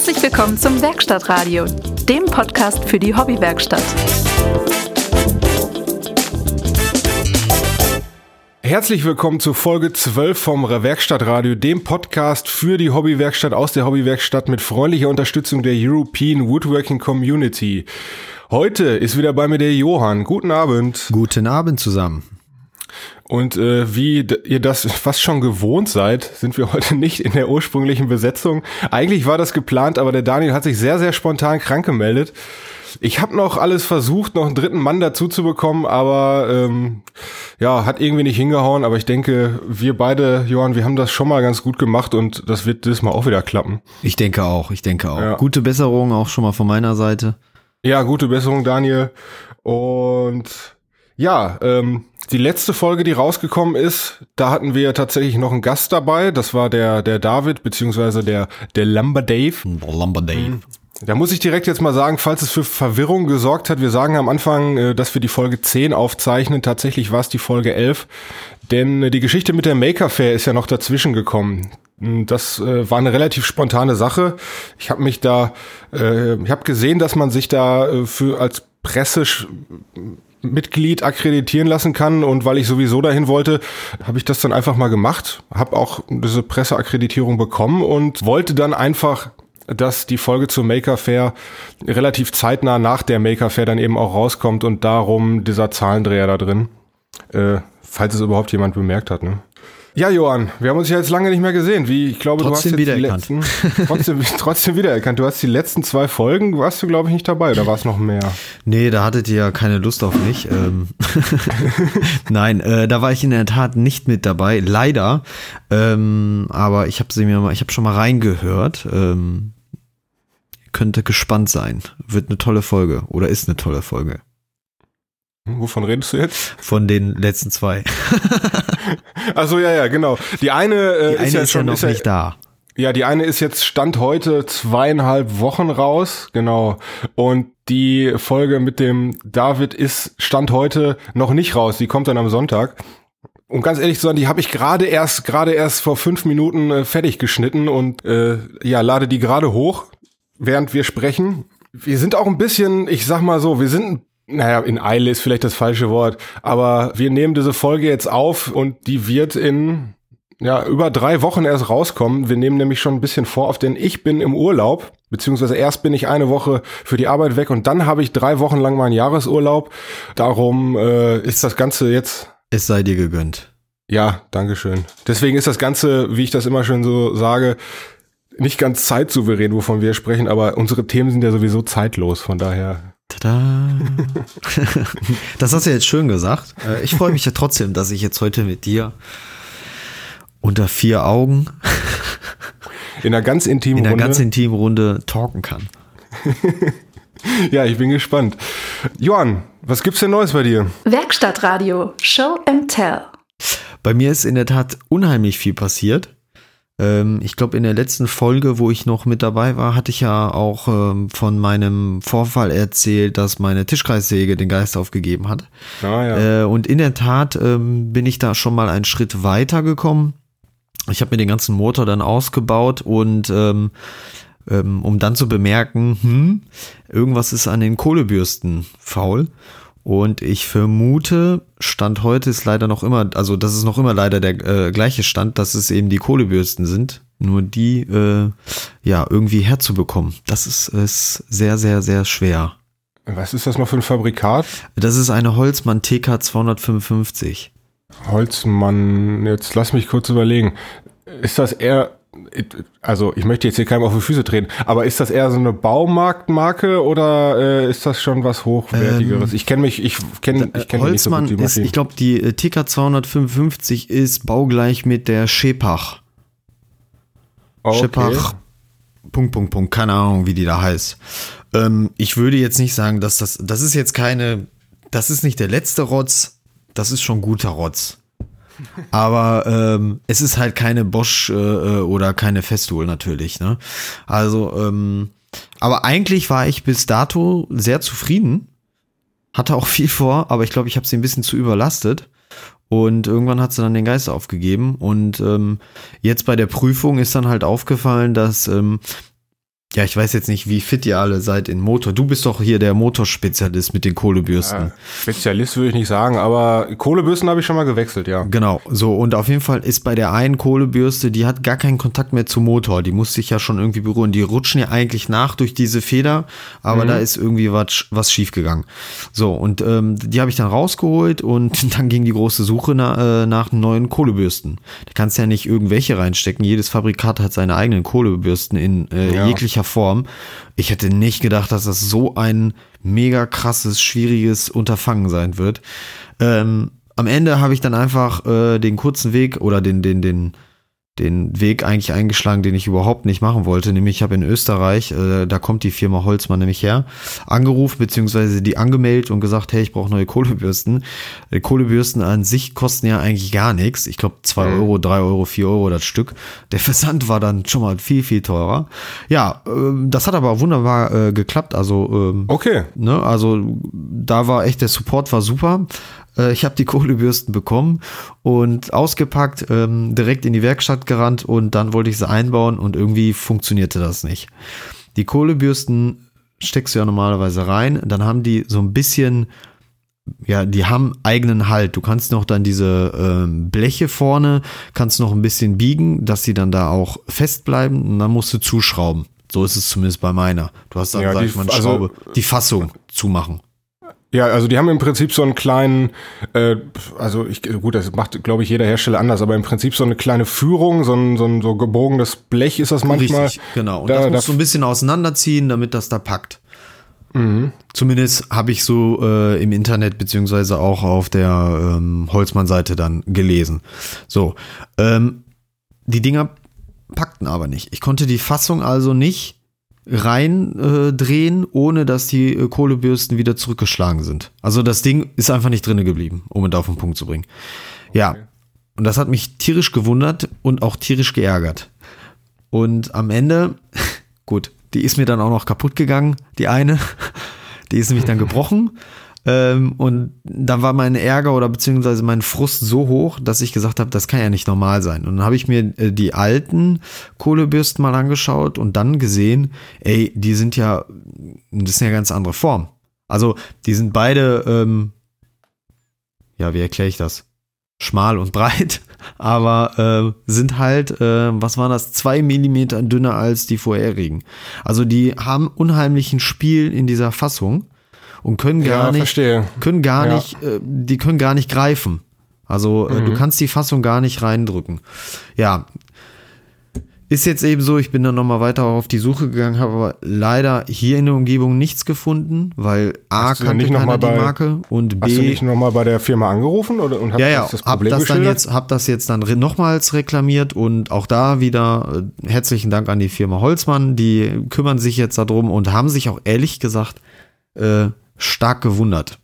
Herzlich willkommen zum Werkstattradio, dem Podcast für die Hobbywerkstatt. Herzlich willkommen zu Folge 12 vom Werkstattradio, dem Podcast für die Hobbywerkstatt aus der Hobbywerkstatt mit freundlicher Unterstützung der European Woodworking Community. Heute ist wieder bei mir der Johann. Guten Abend. Guten Abend zusammen. Und äh, wie ihr das fast schon gewohnt seid, sind wir heute nicht in der ursprünglichen Besetzung. Eigentlich war das geplant, aber der Daniel hat sich sehr, sehr spontan krank gemeldet. Ich habe noch alles versucht, noch einen dritten Mann dazu zu bekommen, aber ähm, ja, hat irgendwie nicht hingehauen. Aber ich denke, wir beide, Johann, wir haben das schon mal ganz gut gemacht und das wird dieses Mal auch wieder klappen. Ich denke auch, ich denke auch. Ja. Gute Besserung auch schon mal von meiner Seite. Ja, gute Besserung, Daniel. Und ja, ähm, die letzte Folge, die rausgekommen ist, da hatten wir tatsächlich noch einen Gast dabei. Das war der, der David, beziehungsweise der, der Lumber Dave. Lumber Dave. Mhm. Da muss ich direkt jetzt mal sagen, falls es für Verwirrung gesorgt hat, wir sagen am Anfang, äh, dass wir die Folge 10 aufzeichnen. Tatsächlich war es die Folge 11. Denn äh, die Geschichte mit der Maker Fair ist ja noch dazwischen gekommen. Hm, das äh, war eine relativ spontane Sache. Ich habe mich da, äh, ich habe gesehen, dass man sich da für als Presse Mitglied akkreditieren lassen kann und weil ich sowieso dahin wollte, habe ich das dann einfach mal gemacht, habe auch diese Presseakkreditierung bekommen und wollte dann einfach dass die Folge zur Maker Fair relativ zeitnah nach der Maker Fair dann eben auch rauskommt und darum dieser Zahlendreher da drin, äh, falls es überhaupt jemand bemerkt hat. Ne? Ja, Johann, wir haben uns ja jetzt lange nicht mehr gesehen. Wie, ich glaube, trotzdem du hast jetzt die letzten, trotzdem, trotzdem wiedererkannt. Du hast die letzten zwei Folgen, warst du, glaube ich, nicht dabei, oder war es noch mehr? Nee, da hattet ihr ja keine Lust auf mich. Ähm. Nein, äh, da war ich in der Tat nicht mit dabei, leider. Ähm, aber ich habe sie mir mal, ich habe schon mal reingehört. Ähm, könnte gespannt sein. Wird eine tolle Folge oder ist eine tolle Folge. Wovon redest du jetzt? Von den letzten zwei. also ja, ja, genau. Die eine, äh, die eine ist, ja, ist schon, ja noch ist ja, nicht da. Ja, die eine ist jetzt Stand heute zweieinhalb Wochen raus, genau. Und die Folge mit dem David ist Stand heute noch nicht raus. Die kommt dann am Sonntag. Und ganz ehrlich zu sein, die habe ich gerade erst gerade erst vor fünf Minuten äh, fertig geschnitten und äh, ja lade die gerade hoch, während wir sprechen. Wir sind auch ein bisschen, ich sag mal so, wir sind naja, in Eile ist vielleicht das falsche Wort, aber wir nehmen diese Folge jetzt auf und die wird in ja, über drei Wochen erst rauskommen. Wir nehmen nämlich schon ein bisschen vor auf den Ich bin im Urlaub, beziehungsweise erst bin ich eine Woche für die Arbeit weg und dann habe ich drei Wochen lang meinen Jahresurlaub. Darum äh, ist das Ganze jetzt. Es sei dir gegönnt. Ja, Dankeschön. Deswegen ist das Ganze, wie ich das immer schön so sage, nicht ganz zeitsouverän, wovon wir sprechen, aber unsere Themen sind ja sowieso zeitlos, von daher Tada. das hast du jetzt schön gesagt. Äh, ich freue mich ja trotzdem, dass ich jetzt heute mit dir unter vier Augen in einer ganz intimen in einer Runde. ganz intimen Runde talken kann. ja, ich bin gespannt. Johann, was gibt's denn Neues bei dir? Werkstattradio, Show and Tell. Bei mir ist in der Tat unheimlich viel passiert. Ähm, ich glaube, in der letzten Folge, wo ich noch mit dabei war, hatte ich ja auch ähm, von meinem Vorfall erzählt, dass meine Tischkreissäge den Geist aufgegeben hat. Ah, ja. Äh, und in der Tat ähm, bin ich da schon mal einen Schritt weiter gekommen. Ich habe mir den ganzen Motor dann ausgebaut und ähm, ähm, um dann zu bemerken, hm, irgendwas ist an den Kohlebürsten faul. Und ich vermute, Stand heute ist leider noch immer, also das ist noch immer leider der äh, gleiche Stand, dass es eben die Kohlebürsten sind. Nur die, äh, ja, irgendwie herzubekommen. Das ist, ist sehr, sehr, sehr schwer. Was ist das mal für ein Fabrikat? Das ist eine Holzmann TK 255. Holzmann, jetzt lass mich kurz überlegen. Ist das eher also ich möchte jetzt hier keinem auf die Füße treten, aber ist das eher so eine Baumarktmarke oder äh, ist das schon was hochwertigeres? Ähm, ich kenne mich, ich kenne, ich kenne nicht so gut. Ist, ich glaube, die äh, TK 255 ist baugleich mit der Schepach. Okay. Schepach. Punkt, Punkt, Punkt. Keine Ahnung, wie die da heißt. Ähm, ich würde jetzt nicht sagen, dass das, das ist jetzt keine, das ist nicht der letzte Rotz, das ist schon guter Rotz. Aber ähm, es ist halt keine Bosch äh, äh, oder keine Festool natürlich. Ne? Also, ähm, aber eigentlich war ich bis dato sehr zufrieden. Hatte auch viel vor, aber ich glaube, ich habe sie ein bisschen zu überlastet. Und irgendwann hat sie dann den Geist aufgegeben. Und ähm, jetzt bei der Prüfung ist dann halt aufgefallen, dass ähm, Ja, ich weiß jetzt nicht, wie fit ihr alle seid in Motor. Du bist doch hier der Motorspezialist mit den Kohlebürsten. Ja, Spezialist würde ich nicht sagen, aber Kohlebürsten habe ich schon mal gewechselt, ja. Genau, so und auf jeden Fall ist bei der einen Kohlebürste, die hat gar keinen Kontakt mehr zum Motor, die muss sich ja schon irgendwie berühren. Die rutschen ja eigentlich nach durch diese Feder, aber mhm. da ist irgendwie was, was schief gegangen. So und ähm, die habe ich dann rausgeholt und dann ging die große Suche na, äh, nach neuen Kohlebürsten. Da kannst ja nicht irgendwelche reinstecken. Jedes Fabrikat hat seine eigenen Kohlebürsten in äh, ja. jeglicher jeglicher Form. Ich hätte nicht gedacht, dass das so ein mega krasses, schwieriges Unterfangen sein wird. Ähm, am Ende habe ich dann einfach äh, den kurzen Weg oder den, den, den, den Weg eigentlich eingeschlagen, den ich überhaupt nicht machen wollte. Nämlich ich habe in Österreich, äh, da kommt die Firma Holzmann nämlich her, angerufen beziehungsweise die angemeldet und gesagt, hey, ich brauche neue Kohlebürsten. Die Kohlebürsten an sich kosten ja eigentlich gar nichts. Ich glaube zwei mhm. Euro, drei Euro, vier Euro das Stück. Der Versand war dann schon mal viel, viel teurer. Ja, äh, das hat aber wunderbar äh, geklappt. Also ähm, okay. Ne, also da war echt der Support war super. Äh, ich habe die Kohlebürsten bekommen und ausgepackt, ähm, direkt in die Werkstatt gerannt und dann wollte ich sie einbauen und irgendwie funktionierte das nicht. Die Kohlebürsten steckst du ja normalerweise rein, dann haben die so ein bisschen ja, die haben eigenen Halt. Du kannst noch dann diese ähm, Bleche vorne, kannst noch ein bisschen biegen, dass sie dann da auch fest bleiben und dann musst du zuschrauben. So ist es zumindest bei meiner. Du hast dann, ja, sag ich mal, eine also, Schraube, die Fassung zumachen. Ja, also die haben im Prinzip so einen kleinen, äh, also ich, gut, das macht, glaube ich, jeder Hersteller anders, aber im Prinzip so eine kleine Führung, so ein, so ein so gebogenes Blech ist das manchmal. Richtig, genau. Und da, das musst du ein bisschen auseinanderziehen, damit das da packt. Mhm. Zumindest habe ich so äh, im Internet beziehungsweise auch auf der ähm, Holzmann-Seite dann gelesen. So, ähm, die Dinger packten aber nicht. Ich konnte die Fassung also nicht reindrehen, äh, ohne dass die äh, Kohlebürsten wieder zurückgeschlagen sind. Also das Ding ist einfach nicht drinne geblieben, um es auf den Punkt zu bringen. Ja, und das hat mich tierisch gewundert und auch tierisch geärgert. Und am Ende, gut, die ist mir dann auch noch kaputt gegangen, die eine. Die ist nämlich dann gebrochen. Ähm, und dann war mein Ärger oder beziehungsweise mein Frust so hoch, dass ich gesagt habe, das kann ja nicht normal sein. Und dann habe ich mir äh, die alten Kohlebürsten mal angeschaut und dann gesehen, ey, die sind ja, das ist eine ganz andere Form. Also die sind beide, ähm, ja, wie erkläre ich das? Schmal und breit, aber äh, sind halt, äh, was war das, zwei Millimeter dünner als die vorherigen. Also die haben unheimlichen Spiel in dieser Fassung und können gar ja, nicht, verstehe. können gar ja. nicht, äh, die können gar nicht greifen. Also äh, mhm. du kannst die Fassung gar nicht reindrücken. Ja, ist jetzt eben so, ich bin dann nochmal weiter auf die Suche gegangen, habe aber leider hier in der Umgebung nichts gefunden, weil A kannte keiner die Marke und B. Hast du nicht nochmal bei der Firma angerufen oder und hast ja, ja, das Problem hab das dann jetzt, hab das jetzt dann nochmals reklamiert und auch da wieder äh, herzlichen Dank an die Firma Holzmann, die kümmern sich jetzt darum und haben sich auch ehrlich gesagt äh, stark gewundert.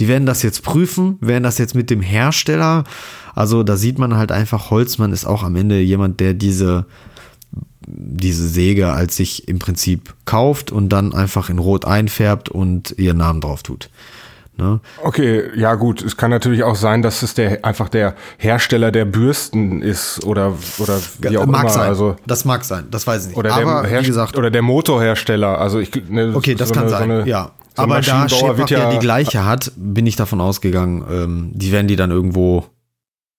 Die werden das jetzt prüfen, werden das jetzt mit dem Hersteller. Also da sieht man halt einfach, Holzmann ist auch am Ende jemand, der diese, diese Säge als sich im Prinzip kauft und dann einfach in Rot einfärbt und ihren Namen drauf tut. Ne? Okay, ja gut, es kann natürlich auch sein, dass es der einfach der Hersteller der Bürsten ist oder oder wie auch mag immer. Sein. Also das mag sein, das weiß ich nicht. Oder Aber, der, wie gesagt, oder der Motorhersteller. Also ich ne, okay, das so kann eine, sein. So eine, ja, so Aber da Schäfer ja, ja die gleiche hat, bin ich davon ausgegangen, ähm, die werden die dann irgendwo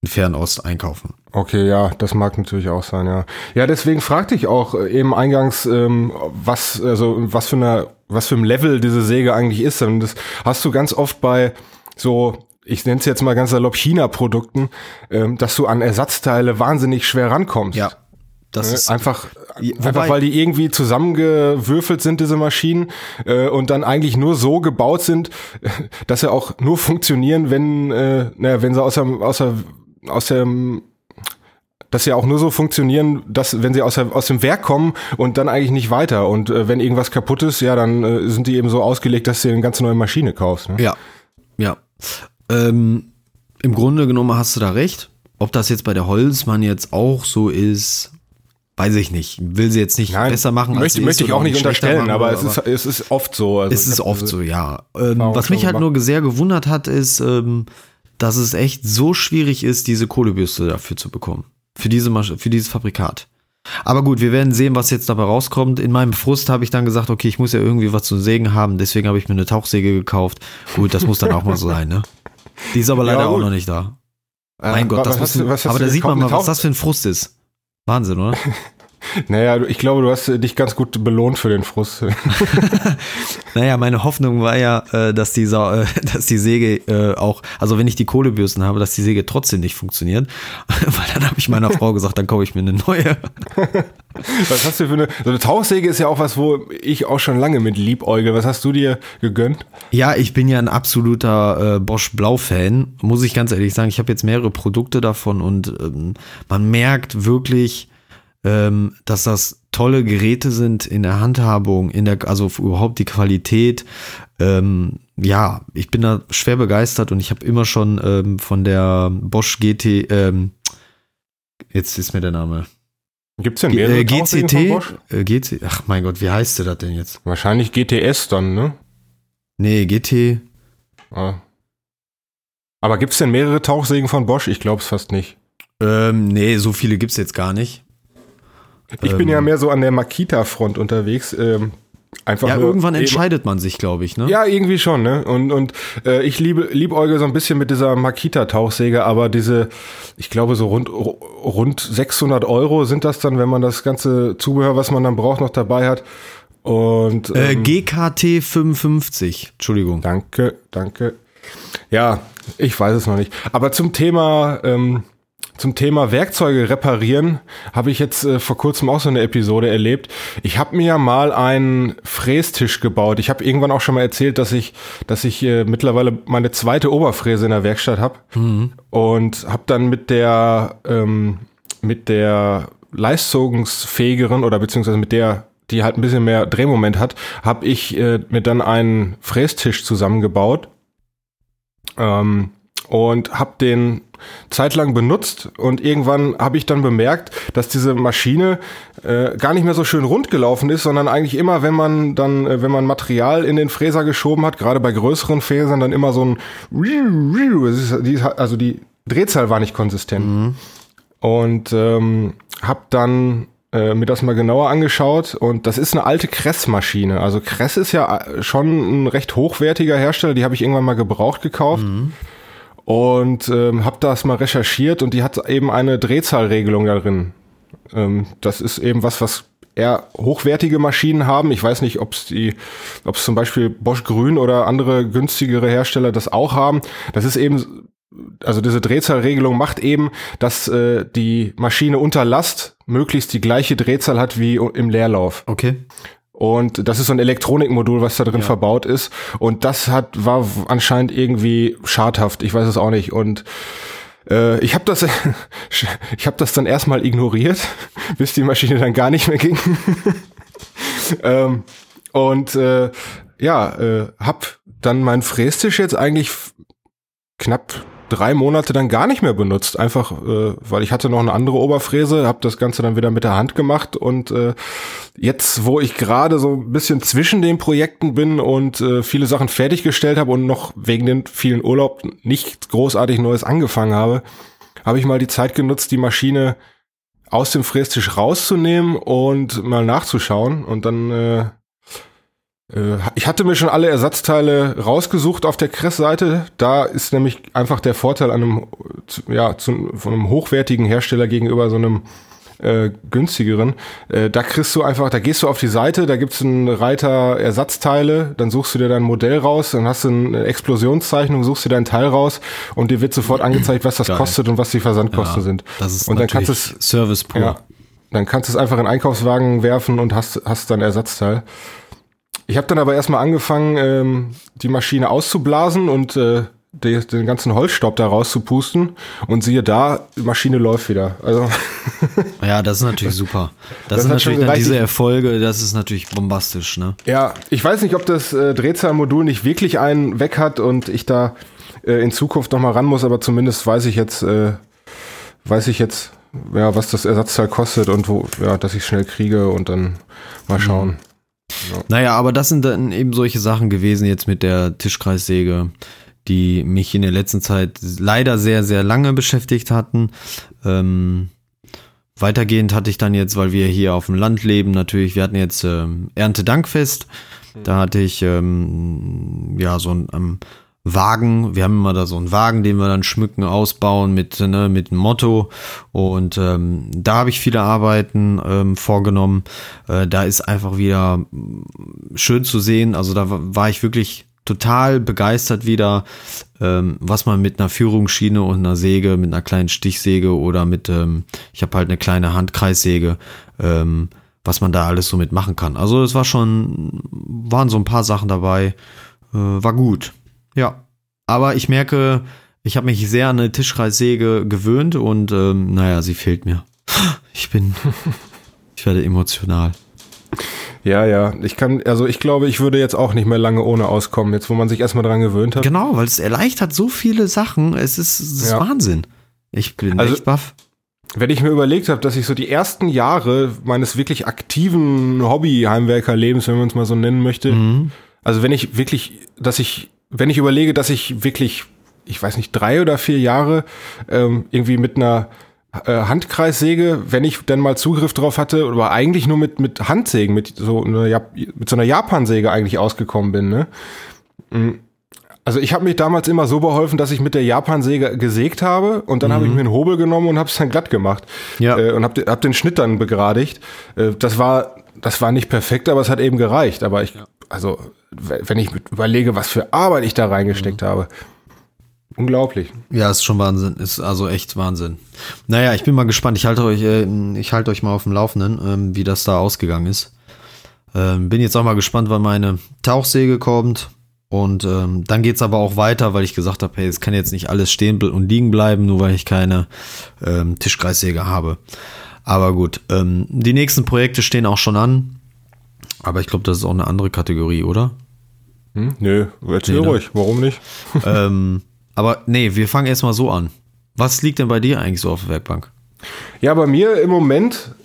in Fernost einkaufen. Okay, ja, das mag natürlich auch sein, ja. Ja, deswegen fragte ich auch äh, eben eingangs, ähm, was, also was für eine, was für ein Level diese Säge eigentlich ist. Und das hast du ganz oft bei so ich nenne es jetzt mal ganz salopp China-Produkten, ähm, dass du an Ersatzteile wahnsinnig schwer rankommst. Ja. Das ist einfach, einfach weil die irgendwie zusammengewürfelt sind, diese Maschinen, äh, und dann eigentlich nur so gebaut sind, dass sie auch nur funktionieren, wenn, äh, naja, wenn sie aus dem, aus der, aus dem dass sie auch nur so funktionieren, dass wenn sie aus, der, aus dem Werk kommen und dann eigentlich nicht weiter. Und äh, wenn irgendwas kaputt ist, ja, dann äh, sind die eben so ausgelegt, dass du eine ganz neue Maschine kaufst. Ne? Ja, ja. Ähm, Im Grunde genommen hast du da recht. Ob das jetzt bei der Holzmann jetzt auch so ist, weiß ich nicht. Will sie jetzt nicht Nein, besser machen. Als möchte, möchte ich auch nicht unterstellen, machen, aber, es, ist, es ist oft so. Also es ist oft so, ja. Ähm, was mich halt gemacht. nur sehr gewundert hat, ist, ähm, dass es echt so schwierig ist, diese Kohlebürste dafür zu bekommen. Für diese für dieses Fabrikat. Aber gut, wir werden sehen, was jetzt dabei rauskommt. In meinem Frust habe ich dann gesagt, okay, ich muss ja irgendwie was zu sägen haben, deswegen habe ich mir eine Tauchsäge gekauft. Gut, das muss dann auch mal so sein, ne? Die ist aber leider Ja, auch noch nicht da. Äh, Mein Gott, was das hast muss, was aber da sieht man mal, was das für ein Frust ist. Wahnsinn, oder? Naja, ich glaube, du hast äh, dich ganz gut belohnt für den Frust. Naja, meine Hoffnung war ja, äh, dass die, Sa- äh, dass die Säge auch, also wenn ich die Kohlebürsten habe, dass die Säge trotzdem nicht funktioniert. Weil dann habe ich meiner Frau gesagt, dann kaufe ich mir eine neue. Was hast du für eine. So eine Tauchsäge ist ja auch was, wo ich auch schon lange mit liebäugel. Was hast du dir gegönnt? Ja, ich bin ja ein absoluter äh, Bosch Blau-Fan, muss ich ganz ehrlich sagen. Ich habe jetzt mehrere Produkte davon und ähm, man merkt wirklich, ähm, dass das tolle Geräte sind in der Handhabung, in der, also überhaupt die Qualität. Ähm, ja, ich bin da schwer begeistert und ich habe immer schon ähm, von der Bosch GT, ähm, jetzt ist mir der Name. Gibt's denn G mehrere äh, GCT? Bosch? Äh, GC, ach mein Gott, wie heißt der das denn jetzt? Wahrscheinlich GTS dann, ne? Nee, GT. Ah. Aber gibt's denn mehrere Tauchsägen von Bosch? Ich glaube es fast nicht. Ähm, nee, so viele gibt's jetzt gar nicht. Ich bin ja mehr so an der Makita-Front unterwegs. Ähm, einfach Ja, irgendwann entscheidet man sich, glaube ich, ne? Ja, irgendwie schon, ne? Und, und äh, ich liebe, liebäuge so ein bisschen mit dieser Makita-Tauchsäge, aber diese, ich glaube, so rund, rund 600 Euro sind das dann, wenn man das ganze Zubehör, was man dann braucht, noch dabei hat. Und Äh, ähm, GKT 55, Entschuldigung. danke, danke. Ja, ich weiß es noch nicht. Aber zum Thema, ähm, zum Thema Werkzeuge reparieren habe ich jetzt äh, vor kurzem auch so eine Episode erlebt. Ich habe mir ja mal einen Frästisch gebaut. Ich habe irgendwann auch schon mal erzählt, dass ich, dass ich äh, mittlerweile meine zweite Oberfräse in der Werkstatt habe und habe dann mit der ähm, mit der leistungsfähigeren oder beziehungsweise mit der die halt ein bisschen mehr Drehmoment hat, habe ich äh, mir dann einen Frästisch zusammengebaut ähm, und habe den zeitlang benutzt und irgendwann habe ich dann bemerkt, dass diese Maschine äh, gar nicht mehr so schön rund gelaufen ist, sondern eigentlich immer, wenn man dann, äh, wenn man Material in den Fräser geschoben hat, gerade bei größeren Fräsern, dann immer so ein, also die Drehzahl war nicht konsistent. Und ähm, habe dann äh, mir das mal genauer angeschaut und das ist eine alte Kress-Maschine. Also Kress ist ja äh, schon ein recht hochwertiger Hersteller, die habe ich irgendwann mal gebraucht gekauft und ähm, habe das mal recherchiert und die hat eben eine Drehzahlregelung darin. Ähm, das ist eben was, was eher hochwertige Maschinen haben. Ich weiß nicht, ob es die, ob zum Beispiel Bosch Grün oder andere günstigere Hersteller das auch haben. Das ist eben also diese Drehzahlregelung macht eben, dass äh, die Maschine unter Last möglichst die gleiche Drehzahl hat wie im Leerlauf. Okay. Und das ist so ein Elektronikmodul, was da drin verbaut ist. Und das hat war anscheinend irgendwie schadhaft. Ich weiß es auch nicht. Und äh, ich habe das, ich habe das dann erstmal ignoriert, bis die Maschine dann gar nicht mehr ging. ähm, und äh, ja, äh, hab dann meinen Frästisch jetzt eigentlich knapp drei Monate dann gar nicht mehr benutzt, einfach äh, weil ich hatte noch eine andere Oberfräse, habe das Ganze dann wieder mit der Hand gemacht und äh, jetzt, wo ich gerade so ein bisschen zwischen den Projekten bin und äh, viele Sachen fertiggestellt habe und noch wegen den vielen Urlaub nicht großartig Neues angefangen habe, habe ich mal die Zeit genutzt, die Maschine aus dem Frästisch rauszunehmen und mal nachzuschauen und dann äh, ich hatte mir schon alle Ersatzteile rausgesucht auf der Kress-Seite. Da ist nämlich einfach der Vorteil an einem, ja, zu, von einem hochwertigen Hersteller gegenüber so einem äh, günstigeren. Äh, da kriegst du einfach, da gehst du auf die Seite, da gibt's einen Reiter Ersatzteile, dann suchst du dir dein Modell raus, dann hast du eine Explosionszeichnung, suchst dir dein Teil raus und dir wird sofort angezeigt, was das Geil. kostet und was die Versandkosten Ja, sind. Das ist und dann kannst du es Service pur. ja. Dann kannst du es einfach in Einkaufswagen werfen und hast, hast dann Ersatzteil. Ich habe dann aber erstmal angefangen, ähm, die Maschine auszublasen und äh, die, den ganzen Holzstaub da rauszupusten. Und siehe da, die Maschine läuft wieder. Also Ja, das ist natürlich super. Das, das schon natürlich dann diese Erfolge, das ist natürlich bombastisch, ne? ja, ich weiß nicht, ob das äh, Drehzahlmodul nicht wirklich einen weg hat und ich da äh, in Zukunft noch mal ran muss, aber zumindest weiß ich jetzt, äh, weiß ich jetzt, ja, was das Ersatzteil kostet und wo, ja, dass ich schnell kriege und dann mal schauen. Naja, aber das sind dann eben solche Sachen gewesen jetzt mit der Tischkreissäge, die mich in der letzten Zeit leider sehr, sehr lange beschäftigt hatten. Ähm, weitergehend hatte ich dann jetzt, weil wir hier auf dem Land leben, natürlich, wir hatten jetzt ähm, Erntedankfest. Da hatte ich ähm, ja so ein ähm, Wagen. Wir haben immer da so einen Wagen, den wir dann schmücken, ausbauen mit, ne, mit einem Motto. Und ähm, da habe ich viele Arbeiten ähm, vorgenommen. Äh, da ist einfach wieder mm, schön zu sehen. Also da war ich wirklich total begeistert wieder, ähm, was man mit einer Führungsschiene und einer Säge, mit einer kleinen Stichsäge oder mit, ähm, ich habe halt eine kleine Handkreissäge, ähm, was man da alles so mitmachen kann. Also es war schon, waren so ein paar Sachen dabei, äh, war gut. Ja, aber ich merke, ich habe mich sehr an eine Tischkreissäge gewöhnt und ähm, naja, sie fehlt mir. Ich bin, ich werde emotional. Ja, ja. Ich kann, also ich glaube, ich würde jetzt auch nicht mehr lange ohne auskommen, jetzt wo man sich erstmal dran gewöhnt hat. Genau, weil es erleichtert so viele Sachen. Es ist, es ist ja. Wahnsinn. Ich bin also, echt baff. Wenn ich mir überlegt habe, dass ich so die ersten Jahre meines wirklich aktiven Hobby-Heimwerkerlebens, wenn man es mal so nennen möchte, mhm. also wenn ich wirklich, dass ich, wenn ich überlege, dass ich wirklich, ich weiß nicht, drei oder vier Jahre ähm, irgendwie mit einer äh, Handkreissäge, wenn ich dann mal Zugriff drauf hatte, aber eigentlich nur mit, mit Handsägen, mit so einer, mit so einer Japansäge eigentlich ausgekommen bin, ne? Mhm. Also ich habe mich damals immer so beholfen, dass ich mit der Japansäge gesägt habe und dann mhm. habe ich mir einen Hobel genommen und habe es dann glatt gemacht ja. Äh, und habe hab den Schnitt dann begradigt. Äh, das war das war nicht perfekt, aber es hat eben gereicht. Aber ich, also wenn ich überlege, was für Arbeit ich da reingesteckt mhm. habe, unglaublich. Ja, ist schon Wahnsinn, ist also echt Wahnsinn. Naja, ich bin mal gespannt. Ich halte euch, äh, ich halte euch mal auf dem Laufenden, ähm, wie das da ausgegangen ist. Ähm, bin jetzt auch mal gespannt, wann meine Tauchsäge kommt. Und ähm, dann geht's aber auch weiter, weil ich gesagt habe, hey, es kann jetzt nicht alles stehen und liegen bleiben, nur weil ich keine ähm, Tischkreissäge habe. Aber gut, ähm, die nächsten Projekte stehen auch schon an. Aber ich glaube, das ist auch eine andere Kategorie, oder? Hm, nö, erzähl nee, ne? ruhig, warum nicht? ähm, aber nee, wir fangen erstmal so an. Was liegt denn bei dir eigentlich so auf der Werkbank? Ja, bei mir im Moment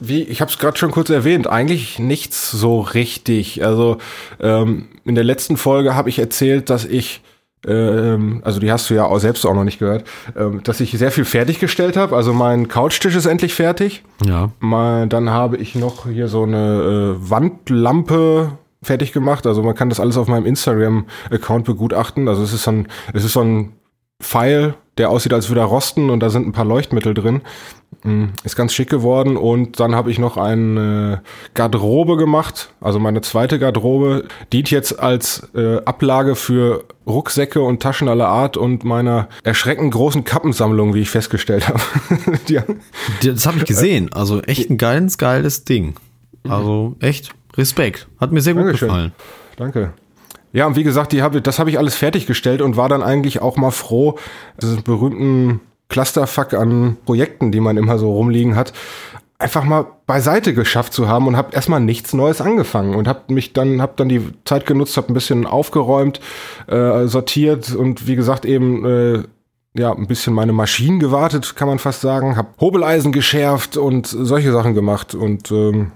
wie, ich habe es gerade schon kurz erwähnt, eigentlich nichts so richtig. Also ähm, in der letzten Folge habe ich erzählt, dass ich, ähm, also die hast du ja auch selbst auch noch nicht gehört, ähm, dass ich sehr viel fertiggestellt habe. Also mein Couchtisch ist endlich fertig. Ja. Mal, dann habe ich noch hier so eine äh, Wandlampe fertig gemacht. Also man kann das alles auf meinem Instagram-Account begutachten. Also es ist so ein, es ist so ein Pfeil, der aussieht, als würde er rosten und da sind ein paar Leuchtmittel drin. Mm, ist ganz schick geworden und dann habe ich noch eine Garderobe gemacht, also meine zweite Garderobe, dient jetzt als äh, Ablage für Rucksäcke und Taschen aller Art und meiner erschreckend großen Kappensammlung, wie ich festgestellt habe. das habe ich gesehen, also echt ein geiles, geiles Ding. Also echt Respekt, hat mir sehr gut Dankeschön. gefallen. Danke. Ja, und wie gesagt, die hab, das habe ich alles fertiggestellt und war dann eigentlich auch mal froh, diesen berühmten Clusterfuck an Projekten, die man immer so rumliegen hat, einfach mal beiseite geschafft zu haben und habe erstmal nichts Neues angefangen und habe mich dann habe dann die Zeit genutzt, habe ein bisschen aufgeräumt, äh, sortiert und wie gesagt eben äh, ja ein bisschen meine Maschinen gewartet, kann man fast sagen, habe Hobeleisen geschärft und solche Sachen gemacht und ähm,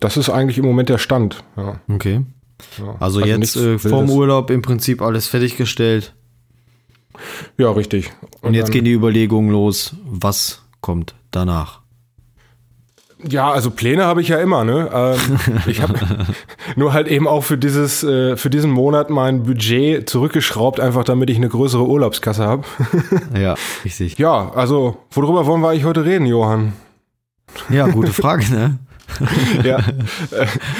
das ist eigentlich im Moment der Stand. Ja. Okay. Ja, also, also, jetzt äh, vorm Urlaub im Prinzip alles fertiggestellt. Ja, richtig. Und, Und jetzt gehen die Überlegungen los, was kommt danach? Ja, also Pläne habe ich ja immer, ne? Ähm, ich habe nur halt eben auch für dieses, äh, für diesen Monat mein Budget zurückgeschraubt, einfach damit ich eine größere Urlaubskasse habe. ja, richtig. Ja, also worüber wollen wir eigentlich heute reden, Johann? Ja, gute Frage, ne? ja.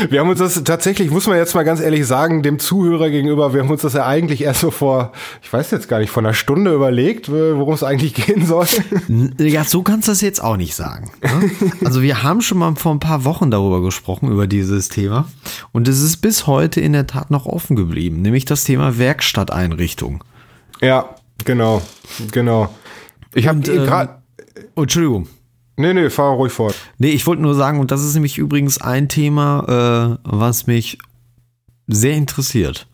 Wir haben uns das tatsächlich, muss man jetzt mal ganz ehrlich sagen, dem Zuhörer gegenüber, wir haben uns das ja eigentlich erst so vor, ich weiß jetzt gar nicht, vor einer Stunde überlegt, worum es eigentlich gehen soll. Ja, so kannst du das jetzt auch nicht sagen. Ne? Also wir haben schon mal vor ein paar Wochen darüber gesprochen, über dieses Thema. Und es ist bis heute in der Tat noch offen geblieben, nämlich das Thema Werkstatteinrichtung. Ja, genau, genau. Ich habe ähm, gerade... Oh, Entschuldigung. Nee, nee, fahr ruhig fort. Nee, ich wollte nur sagen, und das ist nämlich übrigens ein Thema, äh, was mich sehr interessiert.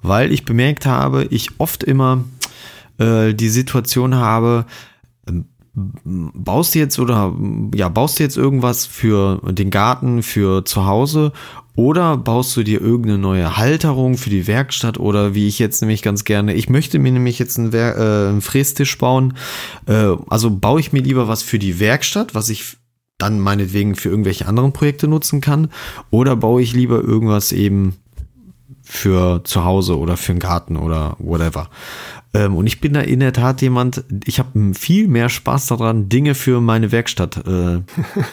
Weil ich bemerkt habe, ich oft immer äh, die Situation habe, ähm, baust du jetzt oder ja, baust du jetzt irgendwas für den Garten, für zu Hause? Oder baust du dir irgendeine neue Halterung für die Werkstatt? Oder wie ich jetzt nämlich ganz gerne, ich möchte mir nämlich jetzt einen, Wer äh, einen Frästisch bauen, äh, also baue ich mir lieber was für die Werkstatt, was ich dann meinetwegen für irgendwelche anderen Projekte nutzen kann. Oder baue ich lieber irgendwas eben für zu Hause oder für einen Garten oder whatever. Ähm, und ich bin da in der Tat jemand, ich habe viel mehr Spaß daran, Dinge für meine Werkstatt äh,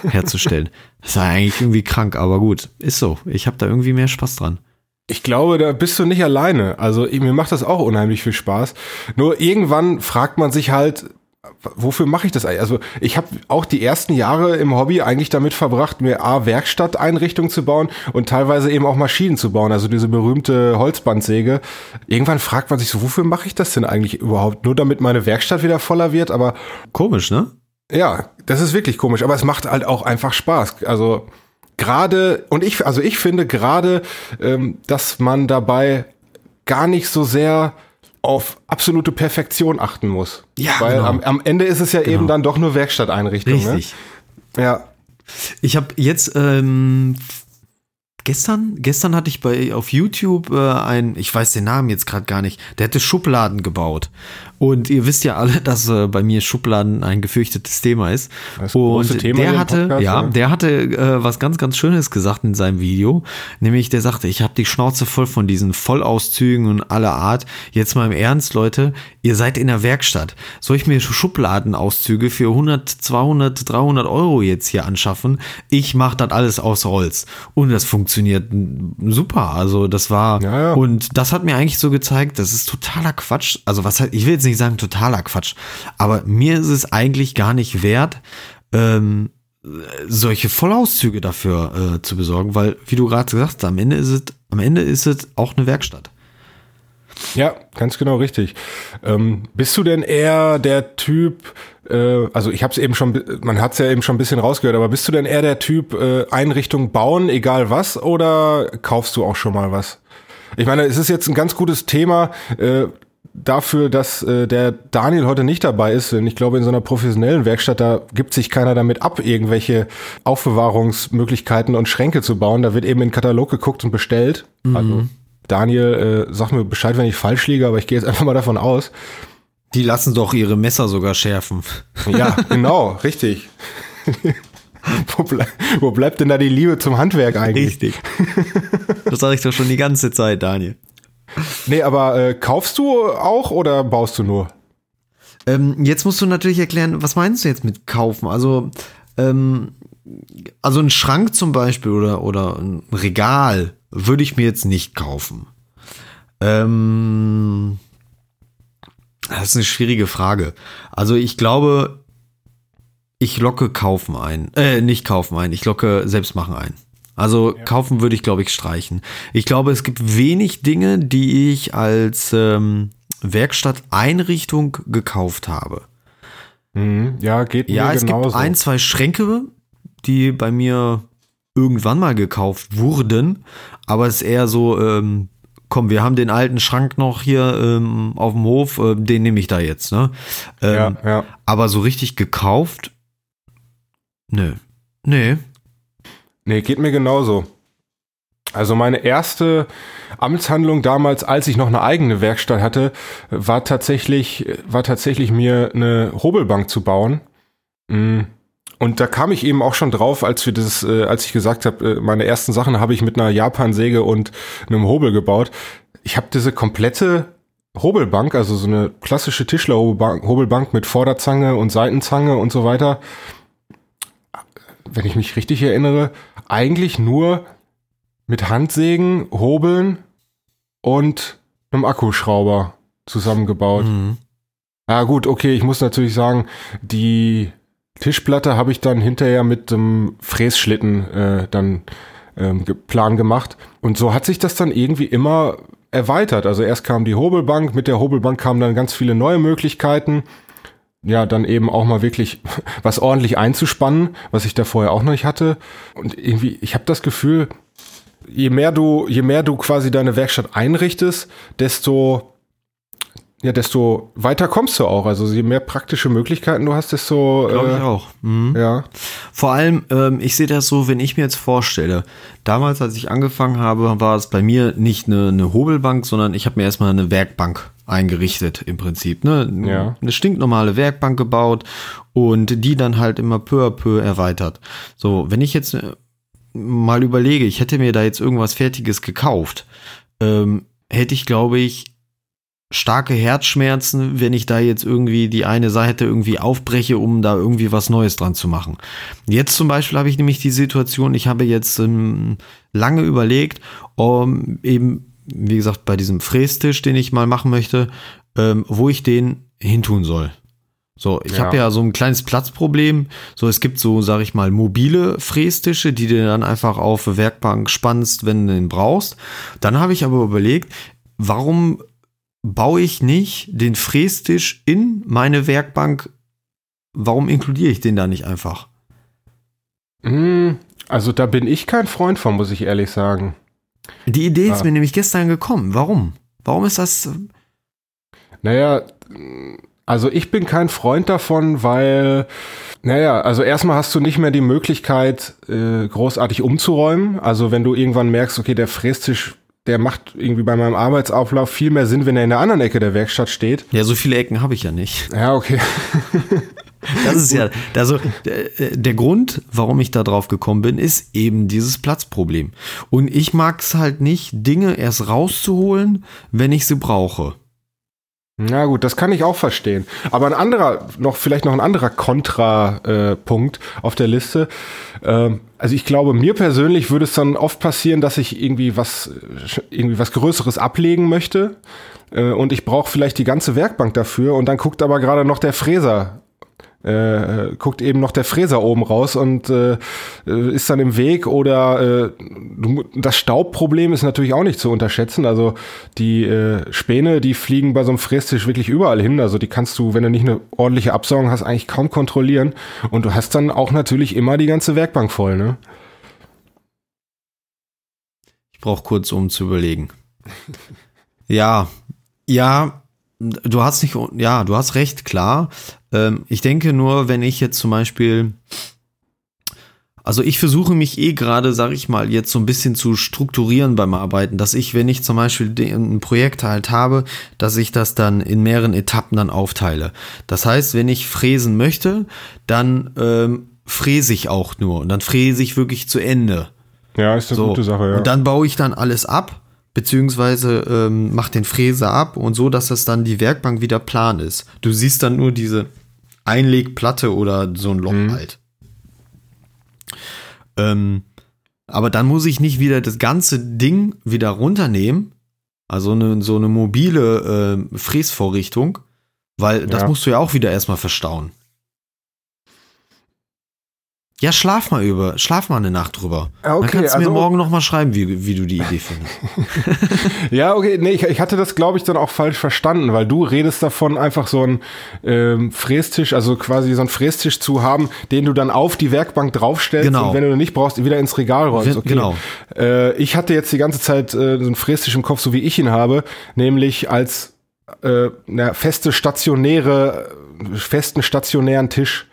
herzustellen. das ist eigentlich irgendwie krank, aber gut, ist so. Ich habe da irgendwie mehr Spaß dran. Ich glaube, da bist du nicht alleine. Also mir macht das auch unheimlich viel Spaß. Nur irgendwann fragt man sich halt, wofür mache ich das eigentlich? Also ich habe auch die ersten Jahre im Hobby eigentlich damit verbracht, mir A, Werkstatteinrichtungen zu bauen und teilweise eben auch Maschinen zu bauen, also diese berühmte Holzbandsäge. Irgendwann fragt man sich so, wofür mache ich das denn eigentlich überhaupt? Nur damit meine Werkstatt wieder voller wird, aber komisch, ne? Ja, das ist wirklich komisch, aber es macht halt auch einfach Spaß. Also gerade, und ich, also ich finde gerade, ähm, dass man dabei gar nicht so sehr auf absolute Perfektion achten muss. Ja, Weil genau. am, am Ende ist es ja genau. eben dann doch nur Werkstatteinrichtung. Ne? Richtig. Ne? Ja. Ich habe jetzt ähm, gestern, gestern hatte ich bei auf YouTube äh, ein, ich weiß den Namen jetzt gerade gar nicht, der hätte Schubladen gebaut. Und ihr wisst ja alle, dass äh, bei mir Schubladen ein gefürchtetes Thema ist. Das und Thema der hatte, Podcast, ja, ja, der hatte äh, was ganz, ganz Schönes gesagt in seinem Video. Nämlich, der sagte, ich habe die Schnauze voll von diesen Vollauszügen und aller Art. Jetzt mal im Ernst, Leute, ihr seid in der Werkstatt. Soll ich mir Schubladenauszüge für 100, 200, 300 Euro jetzt hier anschaffen? Ich mache das alles aus Holz. Und das funktioniert super. Also das war, ja, ja. und das hat mir eigentlich so gezeigt, das ist totaler Quatsch. Also was ich will jetzt nicht nicht sagen totaler Quatsch, aber mir ist es eigentlich gar nicht wert, ähm, solche Vollauszüge dafür äh, zu besorgen, weil, wie du gerade gesagt hast, am Ende ist es, am Ende ist es auch eine Werkstatt. Ja, ganz genau richtig. Ähm, bist du denn eher der Typ, äh, also ich habe es eben schon, man hat es ja eben schon ein bisschen rausgehört, aber bist du denn eher der Typ äh, Einrichtung bauen, egal was, oder kaufst du auch schon mal was? Ich meine, es ist jetzt ein ganz gutes Thema. Äh, dafür, dass äh, der Daniel heute nicht dabei ist, denn ich glaube, in so einer professionellen Werkstatt, da gibt sich keiner damit ab, irgendwelche Aufbewahrungsmöglichkeiten und Schränke zu bauen. Da wird eben in den Katalog geguckt und bestellt. Mhm. Also Daniel, äh, sag mir Bescheid, wenn ich falsch liege, aber ich gehe jetzt einfach mal davon aus. Die lassen doch ihre Messer sogar schärfen. Ja, genau, richtig. wo, ble wo bleibt denn da die Liebe zum Handwerk eigentlich? Richtig. Das sage ich doch schon die ganze Zeit, Daniel. Nee, aber äh, kaufst du auch oder baust du nur? Ähm, jetzt musst du natürlich erklären, was meinst du jetzt mit kaufen? Also, ähm, also ein Schrank zum Beispiel oder, oder ein Regal würde ich mir jetzt nicht kaufen. Ähm, das ist eine schwierige Frage. Also ich glaube, ich locke kaufen ein. Äh, nicht kaufen ein, ich locke selbst machen ein. Also ja. kaufen würde ich, glaube ich, streichen. Ich glaube, es gibt wenig Dinge, die ich als ähm, Werkstatteinrichtung gekauft habe. Mhm. Ja, geht mir Ja, es genauso. gibt ein, zwei Schränke, die bei mir irgendwann mal gekauft wurden, aber es ist eher so, ähm, komm, wir haben den alten Schrank noch hier ähm, auf dem Hof, äh, den nehme ich da jetzt, ne? Ähm, ja, ja. Aber so richtig gekauft? Nö. Nee, Nee, geht mir genauso. Also meine erste Amtshandlung damals, als ich noch eine eigene Werkstatt hatte, war tatsächlich, war tatsächlich mir eine Hobelbank zu bauen. Mm. Und da kam ich eben auch schon drauf, als wir das, äh, als ich gesagt habe, äh, meine ersten Sachen habe ich mit einer Japansäge und einem Hobel gebaut. Ich habe diese komplette Hobelbank, also so eine klassische Tischlerhobelbank mit Vorderzange und Seitenzange und so weiter, wenn ich mich richtig erinnere, eigentlich nur mit Handsägen, Hobeln und einem Akkuschrauber zusammengebaut. Mhm. Ja gut, okay, ich muss natürlich sagen, die Tischplatte habe ich dann hinterher mit dem Frässchlitten äh, dann ähm, Plan gemacht. Und so hat sich das dann irgendwie immer erweitert. Also erst kam die Hobelbank, mit der Hobelbank kamen dann ganz viele neue Möglichkeiten ja, dann eben auch mal wirklich was ordentlich einzuspannen, was ich da vorher auch noch nicht hatte. Und irgendwie, ich habe das Gefühl, je mehr du, je mehr du quasi deine Werkstatt einrichtest, desto ja, desto weiter kommst du auch. Also je mehr praktische Möglichkeiten du hast, desto. Glaube ich auch. Mhm. Ja. Vor allem, ähm, ich sehe das so, wenn ich mir jetzt vorstelle, damals, als ich angefangen habe, war es bei mir nicht eine, eine Hobelbank, sondern ich habe mir erstmal eine Werkbank eingerichtet im Prinzip. Ne? Ja. Eine stinknormale Werkbank gebaut und die dann halt immer peu à peu erweitert. So, wenn ich jetzt äh, mal überlege, ich hätte mir da jetzt irgendwas Fertiges gekauft, ähm, hätte ich, glaube ich, starke Herzschmerzen, wenn ich da jetzt irgendwie die eine Seite irgendwie aufbreche, um da irgendwie was Neues dran zu machen. Jetzt zum Beispiel habe ich nämlich die Situation, ich habe jetzt ähm, lange überlegt, um eben, wie gesagt, bei diesem Frästisch, den ich mal machen möchte, ähm, wo ich den hintun soll. So, ich Ja. habe ja so ein kleines Platzproblem. So, es gibt so, sag ich mal, mobile Frästische, die du dann einfach auf eine Werkbank spannst, wenn du den brauchst. Dann habe ich aber überlegt, warum baue ich nicht den Frästisch in meine Werkbank? Warum inkludiere ich den da nicht einfach? Hm, Also da bin ich kein Freund von, muss ich ehrlich sagen. Die Idee ist Ah. mir nämlich gestern gekommen. Warum? Warum ist das? Naja, also ich bin kein Freund davon, weil, naja, also erstmal hast du nicht mehr die Möglichkeit, äh, großartig umzuräumen. Also wenn du irgendwann merkst, okay, der Frästisch, der macht irgendwie bei meinem Arbeitsauflauf viel mehr Sinn, wenn er in der anderen Ecke der Werkstatt steht. Ja, so viele Ecken habe ich ja nicht. Ja, okay. Das ist ja, also der, der Grund, warum ich da drauf gekommen bin, ist eben dieses Platzproblem. Und ich mag es halt nicht, Dinge erst rauszuholen, wenn ich sie brauche. Na gut, das kann ich auch verstehen. Aber ein anderer, noch vielleicht noch ein anderer Kontrapunkt äh, auf der Liste. Ähm, also ich glaube, mir persönlich würde es dann oft passieren, dass ich irgendwie was, äh, irgendwie was Größeres ablegen möchte. Äh, und ich brauche vielleicht die ganze Werkbank dafür. Und dann guckt aber gerade noch der Fräser äh, guckt eben noch der Fräser oben raus und äh, äh, ist dann im Weg oder äh, das Staubproblem ist natürlich auch nicht zu unterschätzen. Also die äh, Späne, die fliegen bei so einem Frästisch wirklich überall hin. Also die kannst du, wenn du nicht eine ordentliche Absaugung hast, eigentlich kaum kontrollieren. Und du hast dann auch natürlich immer die ganze Werkbank voll, ne? Ich brauche kurz, um zu überlegen. Ja, ja, du hast nicht, ja, du hast recht, klar. Ähm, ich denke nur, wenn ich jetzt zum Beispiel, also ich versuche mich eh gerade, sag ich mal, jetzt so ein bisschen zu strukturieren beim Arbeiten, dass ich, wenn ich zum Beispiel ein Projekt halt habe, dass ich das dann in mehreren Etappen dann aufteile. Das heißt, wenn ich fräsen möchte, dann ähm, fräse ich auch nur und dann fräse ich wirklich zu Ende. Ja, ist eine So. gute Sache, ja. Und dann baue ich dann alles ab, beziehungsweise ähm, mach den Fräser ab und so, dass das dann die Werkbank wieder plan ist. Du siehst dann nur diese Einlegplatte oder so ein Loch Mhm. halt. Ähm, aber dann muss ich nicht wieder das ganze Ding wieder runternehmen, also eine, so eine mobile ähm, Fräsvorrichtung, weil das Ja. musst du ja auch wieder erstmal verstauen. Ja, schlaf mal über, schlaf mal eine Nacht drüber. Ja, okay, Dann kannst du also- mir morgen noch mal schreiben, wie, wie du die Idee findest. Ja, okay, nee, ich, ich hatte das, glaube ich, dann auch falsch verstanden, weil du redest davon, einfach so einen ähm, Frästisch, also quasi so einen Frästisch zu haben, den du dann auf die Werkbank draufstellst Genau. und wenn du ihn nicht brauchst, wieder ins Regal räumst. Okay. genau. Äh, ich hatte jetzt die ganze Zeit äh, so einen Frästisch im Kopf, so wie ich ihn habe, nämlich als äh, na, feste stationäre, äh, festen stationären Tisch.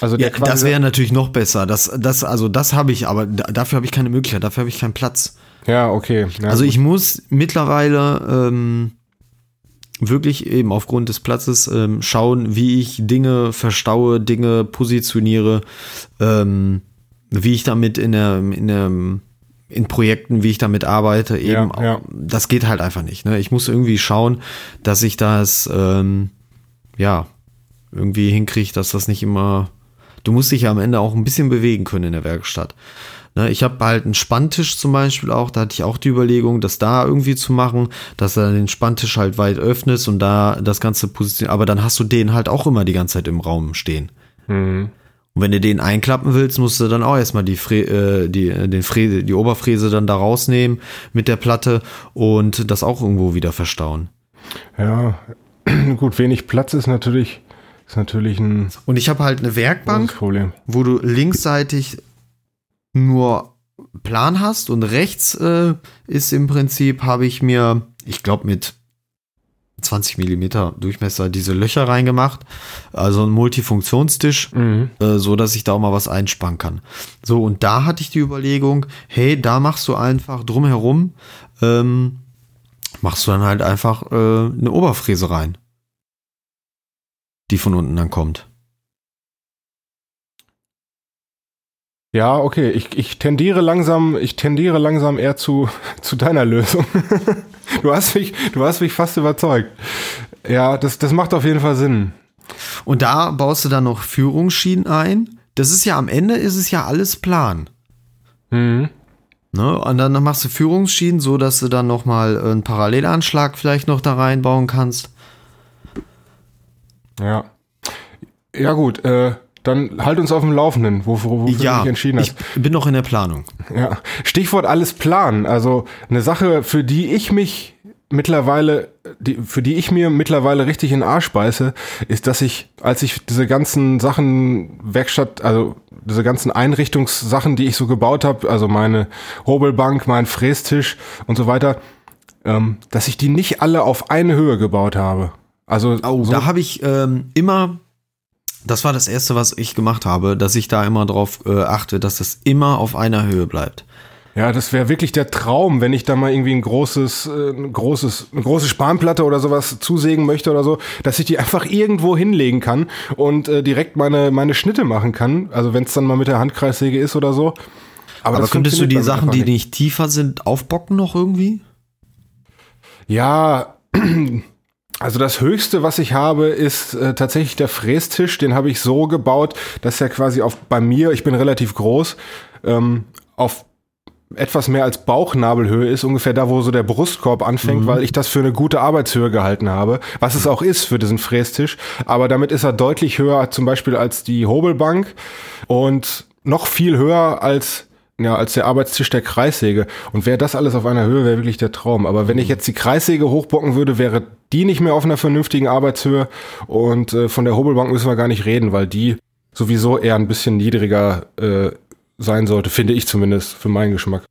Also Ja, das wäre natürlich noch besser. Das, das, also das habe ich, aber da, dafür habe ich keine Möglichkeit, dafür habe ich keinen Platz. ja okay. Ja, Also ich muss mittlerweile ähm, wirklich eben aufgrund des Platzes ähm, schauen, wie ich Dinge verstaue, Dinge positioniere, ähm, wie ich damit in der, in der in Projekten, wie ich damit arbeite, eben, Ja, ja. das geht halt einfach nicht. Ne? Ich muss irgendwie schauen, dass ich das, ähm, ja, irgendwie hinkriege, dass das nicht immer, du musst dich ja am Ende auch ein bisschen bewegen können in der Werkstatt. Ne, ich habe halt einen Spanntisch zum Beispiel auch, da hatte ich auch die Überlegung, das da irgendwie zu machen, dass du den Spanntisch halt weit öffnest und da das ganze Position, aber dann hast du den halt auch immer die ganze Zeit im Raum stehen. Mhm. Und wenn du den einklappen willst, musst du dann auch erstmal die, Fre äh, die, äh, den Fräse, die Oberfräse dann da rausnehmen mit der Platte und das auch irgendwo wieder verstauen. ja, gut, wenig Platz ist natürlich, ist natürlich ein Und ich habe halt eine Werkbank, wo du linksseitig nur Plan hast und rechts äh, ist im Prinzip, habe ich mir, ich glaube mit 20 Millimeter Durchmesser diese Löcher reingemacht. Also ein Multifunktionstisch, mhm. äh, so dass ich da auch mal was einspannen kann. So, und da hatte ich die Überlegung, hey, da machst du einfach drumherum, ähm, machst du dann halt einfach äh, eine Oberfräse rein. Die von unten dann kommt. Ja, okay. Ich, ich tendiere langsam, ich tendiere langsam eher zu, zu deiner Lösung. du hast mich, du hast mich fast überzeugt. Ja, das, das macht auf jeden Fall Sinn. Und da baust du dann noch Führungsschienen ein. Das ist ja am Ende ist es ja alles Plan. Mhm. Ne? Und dann machst du Führungsschienen, so dass du dann noch mal einen Parallelanschlag vielleicht noch da reinbauen kannst. Ja. Ja gut, äh, dann halt uns auf dem Laufenden, wofür, wofür ja, du dich entschieden hast. Ich bin noch in der Planung. Ja. Stichwort alles planen. Also eine Sache, für die ich mich mittlerweile, die, für die ich mir mittlerweile richtig in den Arsch beiße, ist, dass ich, als ich diese ganzen Sachen Werkstatt, also diese ganzen Einrichtungssachen, die ich so gebaut habe, also meine Hobelbank, mein Frästisch und so weiter, ähm, dass ich die nicht alle auf eine Höhe gebaut habe. Also oh, so da habe ich ähm, immer das war das erste, was ich gemacht habe, dass ich da immer drauf äh, achte, dass das immer auf einer Höhe bleibt. Ja, das wäre wirklich der Traum, wenn ich da mal irgendwie ein großes, äh, ein großes, eine große Spanplatte oder sowas zusägen möchte oder so, dass ich die einfach irgendwo hinlegen kann und äh, direkt meine, meine Schnitte machen kann. Also wenn es dann mal mit der Handkreissäge ist oder so. Aber, Aber könntest du die Sachen, die nicht. nicht tiefer sind, aufbocken noch irgendwie? Ja, also das Höchste, was ich habe, ist äh, tatsächlich der Frästisch. Den habe ich so gebaut, dass er quasi auf bei mir, ich bin relativ groß, ähm, auf etwas mehr als Bauchnabelhöhe ist, ungefähr da, wo so der Brustkorb anfängt, mhm. weil ich das für eine gute Arbeitshöhe gehalten habe, was es auch ist für diesen Frästisch. Aber damit ist er deutlich höher zum Beispiel als die Hobelbank und noch viel höher als ja, als der Arbeitstisch der Kreissäge. Und wäre das alles auf einer Höhe, wäre wirklich der Traum. Aber wenn ich jetzt die Kreissäge hochbocken würde, wäre die nicht mehr auf einer vernünftigen Arbeitshöhe. Und äh, von der Hobelbank müssen wir gar nicht reden, weil die sowieso eher ein bisschen niedriger äh, sein sollte, finde ich zumindest, für meinen Geschmack.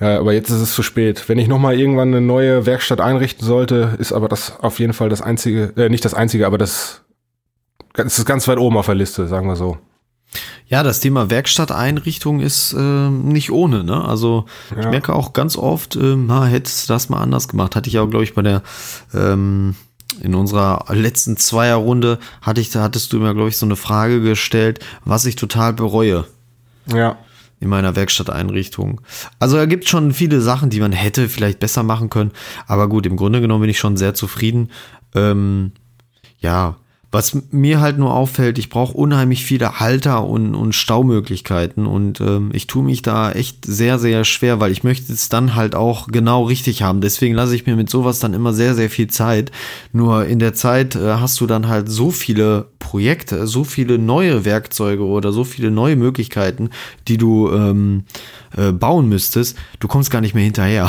Ja, aber jetzt ist es zu spät. Wenn ich nochmal irgendwann eine neue Werkstatt einrichten sollte, ist aber das auf jeden Fall das einzige, äh, nicht das einzige, aber das, das ist ganz weit oben auf der Liste, sagen wir so. Ja, das Thema Werkstatteinrichtung ist äh, nicht ohne. Ne? Also ja. ich merke auch ganz oft, äh, na, hättest du das mal anders gemacht. Hatte ich auch, glaube ich, bei der ähm, in unserer letzten Zweierrunde hatte ich, da hattest du mir, glaube ich, so eine Frage gestellt, was ich total bereue. Ja. In meiner Werkstatteinrichtung. Also da gibt schon viele Sachen, die man hätte vielleicht besser machen können. Aber gut, im Grunde genommen bin ich schon sehr zufrieden. Ähm, ja, was mir halt nur auffällt, ich brauche unheimlich viele Halter und, und Staumöglichkeiten und ähm, ich tue mich da echt sehr, sehr schwer, weil ich möchte es dann halt auch genau richtig haben. Deswegen lasse ich mir mit sowas dann immer sehr, sehr viel Zeit. Nur in der Zeit äh, hast du dann halt so viele Projekte, so viele neue Werkzeuge oder so viele neue Möglichkeiten, die du ähm, äh, bauen müsstest. Du kommst gar nicht mehr hinterher.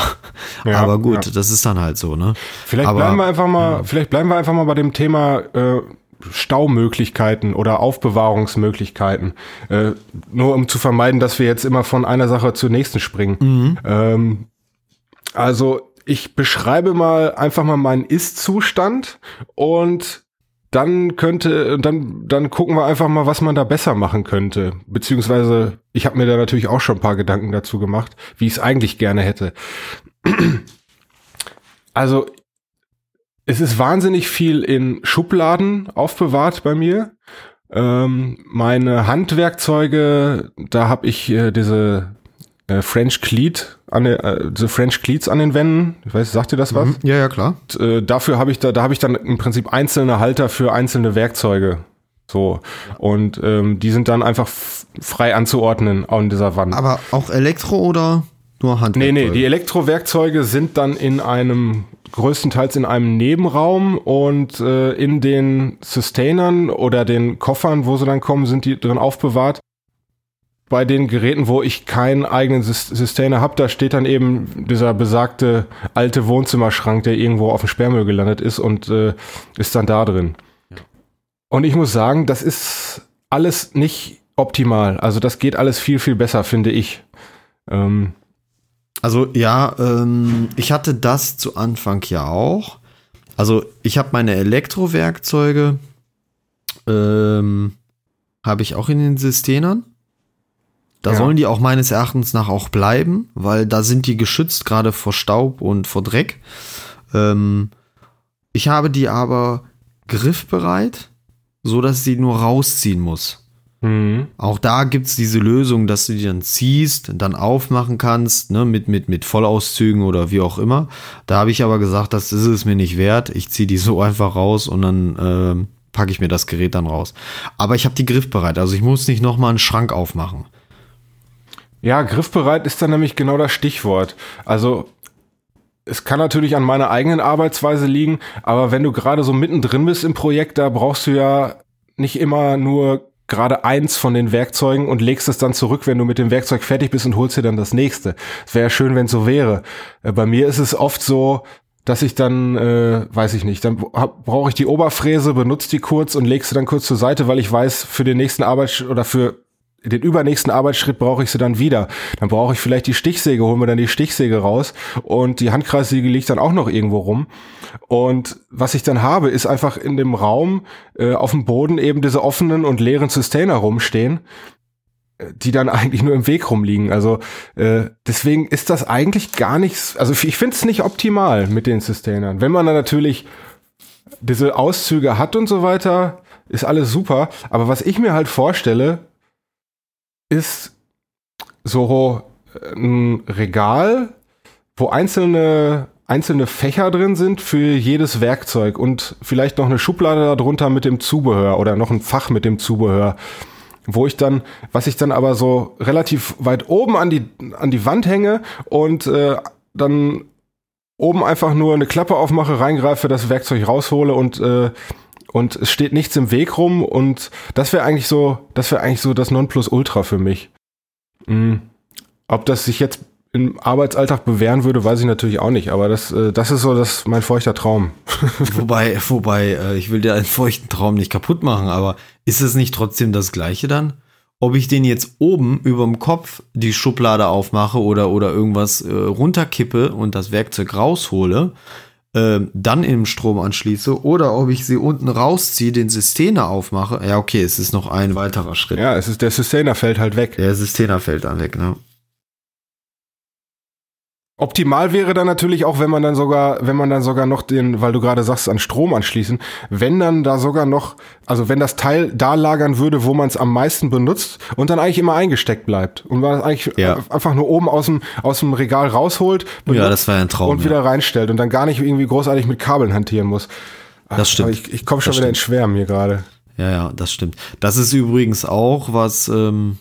Ja, Aber gut, ja. das ist dann halt so, ne? Vielleicht Aber, bleiben wir einfach mal, ja. vielleicht bleiben wir einfach mal bei dem Thema äh, Staumöglichkeiten oder Aufbewahrungsmöglichkeiten. Äh, nur um zu vermeiden, dass wir jetzt immer von einer Sache zur nächsten springen. Mhm. Ähm, also ich beschreibe mal einfach mal meinen Ist-Zustand und dann könnte, dann, dann gucken wir einfach mal, was man da besser machen könnte. Beziehungsweise, ich habe mir da natürlich auch schon ein paar Gedanken dazu gemacht, wie ich es eigentlich gerne hätte. Also es ist wahnsinnig viel in Schubladen aufbewahrt bei mir. Ähm, meine Handwerkzeuge, da habe ich äh, diese äh, French Cleat an den, äh, diese French Cleats an den Wänden. Ich weiß, sagt ihr das was? Mhm. Ja, ja, klar. Und, äh, dafür habe ich da, da habe ich dann im Prinzip einzelne Halter für einzelne Werkzeuge. So. Und ähm, die sind dann einfach frei anzuordnen an dieser Wand. Aber auch Elektro oder nur Handwerkzeuge? Nee, nee, die Elektrowerkzeuge sind dann in einem größtenteils in einem Nebenraum und äh, in den Sustainern oder den Koffern, wo sie dann kommen, sind die drin aufbewahrt. Bei den Geräten, wo ich keinen eigenen Sustainer habe, da steht dann eben dieser besagte alte Wohnzimmerschrank, der irgendwo auf dem Sperrmüll gelandet ist und äh, ist dann da drin. Ja. Und ich muss sagen, das ist alles nicht optimal. Also das geht alles viel, viel besser, finde ich. Ähm, also ja, ähm, ich hatte das zu Anfang ja auch. Also ich habe meine Elektrowerkzeuge, ähm, habe ich auch in den Systenern. Da Ja. sollen die auch meines Erachtens nach auch bleiben, weil da sind die geschützt, gerade vor Staub und vor Dreck. Ähm, ich habe die aber griffbereit, so dass ich sie nur rausziehen muss. Mhm. Auch da gibt's diese Lösung, dass du die dann ziehst, dann aufmachen kannst, ne, mit, mit, mit Vollauszügen oder wie auch immer. Da habe ich aber gesagt, das ist es mir nicht wert. Ich ziehe die so einfach raus und dann ähm, packe ich mir das Gerät dann raus. Aber ich habe die griffbereit, also ich muss nicht nochmal einen Schrank aufmachen. Ja, griffbereit ist dann nämlich genau das Stichwort. Also es kann natürlich an meiner eigenen Arbeitsweise liegen, aber wenn du gerade so mittendrin bist im Projekt, da brauchst du ja nicht immer nur gerade eins von den Werkzeugen und legst es dann zurück, wenn du mit dem Werkzeug fertig bist und holst dir dann das nächste. Es wäre schön, wenn es so wäre. Äh, Bei mir ist es oft so, dass ich dann, äh, weiß ich nicht, dann brauche ich die Oberfräse, benutze die kurz und leg sie dann kurz zur Seite, weil ich weiß, für den nächsten Arbeits- oder für den übernächsten Arbeitsschritt brauche ich sie dann wieder. Dann brauche ich vielleicht die Stichsäge, hole mir dann die Stichsäge raus und die Handkreissäge liegt dann auch noch irgendwo rum. Und was ich dann habe, ist einfach in dem Raum äh, auf dem Boden eben diese offenen und leeren Sustainer rumstehen, äh, die dann eigentlich nur im Weg rumliegen. Also äh, deswegen ist das eigentlich gar nichts, also ich finde es nicht optimal mit den Sustainern. Wenn man dann natürlich diese Auszüge hat und so weiter, ist alles super. Aber was ich mir halt vorstelle, ist so äh, ein Regal, wo einzelne, einzelne Fächer drin sind für jedes Werkzeug und vielleicht noch eine Schublade darunter mit dem Zubehör oder noch ein Fach mit dem Zubehör. Wo ich dann, was ich dann aber so relativ weit oben an die, an die Wand hänge und äh, dann oben einfach nur eine Klappe aufmache, reingreife, das Werkzeug raushole und äh, und es steht nichts im Weg rum und das wäre eigentlich so, das wäre eigentlich so das Nonplusultra für mich. Mhm. Ob das sich jetzt im Arbeitsalltag bewähren würde, weiß ich natürlich auch nicht, aber das, äh, das ist so das mein feuchter Traum. wobei, wobei, äh, ich will dir einen feuchten Traum nicht kaputt machen, aber ist es nicht trotzdem das Gleiche dann? Ob ich den jetzt oben überm Kopf die Schublade aufmache oder, oder irgendwas äh, runterkippe und das Werkzeug raushole, äh, dann im Strom anschließe oder ob ich sie unten rausziehe, den Systener aufmache. Ja, okay, es ist noch ein weiterer Schritt. Ja, es ist der Sustainer fällt halt weg. Der Systener fällt dann weg, ne? Optimal wäre dann natürlich auch, wenn man dann sogar, wenn man dann sogar noch den, weil du gerade sagst, an Strom anschließen, wenn dann da sogar noch, also wenn das Teil da lagern würde, wo man es am meisten benutzt und dann eigentlich immer eingesteckt bleibt und man es eigentlich Ja. einfach nur oben aus dem, aus dem Regal rausholt Ja, das ein Traum. und wieder reinstellt und dann gar nicht irgendwie großartig mit Kabeln hantieren muss. Das stimmt. Ich, ich komme schon Das wieder ins Schwärmen hier gerade. Ja, ja, das stimmt. Das ist übrigens auch was ähm,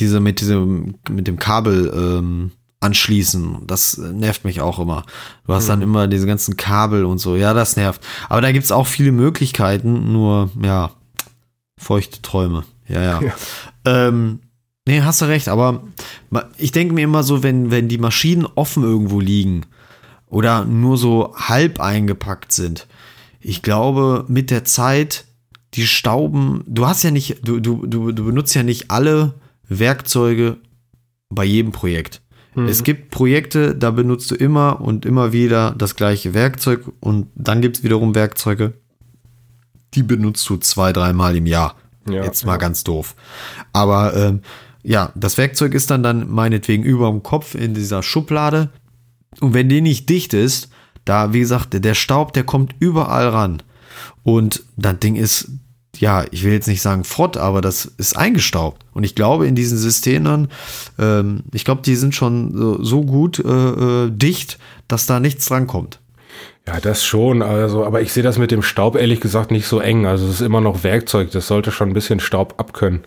diese mit diesem mit dem Kabel ähm, anschließen. Das äh, nervt mich auch immer. Du hast dann immer diese ganzen Kabel und so. Ja, das nervt. Aber da gibt's auch viele Möglichkeiten. Nur ja, feuchte Träume. Ja, ja. Ja. Ähm, nee, hast du recht. Aber ich denke mir immer so, wenn wenn die Maschinen offen irgendwo liegen oder nur so halb eingepackt sind. Ich glaube, mit der Zeit, die Stauben, du hast ja nicht, du, du, du, du benutzt ja nicht alle Werkzeuge bei jedem Projekt. Es gibt Projekte, da benutzt du immer und immer wieder das gleiche Werkzeug und dann gibt es wiederum Werkzeuge, die benutzt du zwei, dreimal im Jahr. Ja, Jetzt mal ja. ganz doof. Aber ähm, ja, das Werkzeug ist dann dann meinetwegen über dem Kopf in dieser Schublade und wenn die nicht dicht ist, da, wie gesagt, der Staub, der kommt überall ran. Und das Ding ist, ja, ich will jetzt nicht sagen Frott, aber das ist eingestaubt. Und ich glaube, in diesen Systemen, ähm, ich glaube, die sind schon so, so gut äh, äh, dicht, dass da nichts dran kommt. Ja, das schon, also, aber ich sehe das mit dem Staub ehrlich gesagt nicht so eng. Also es ist immer noch Werkzeug, das sollte schon ein bisschen Staub abkönnen.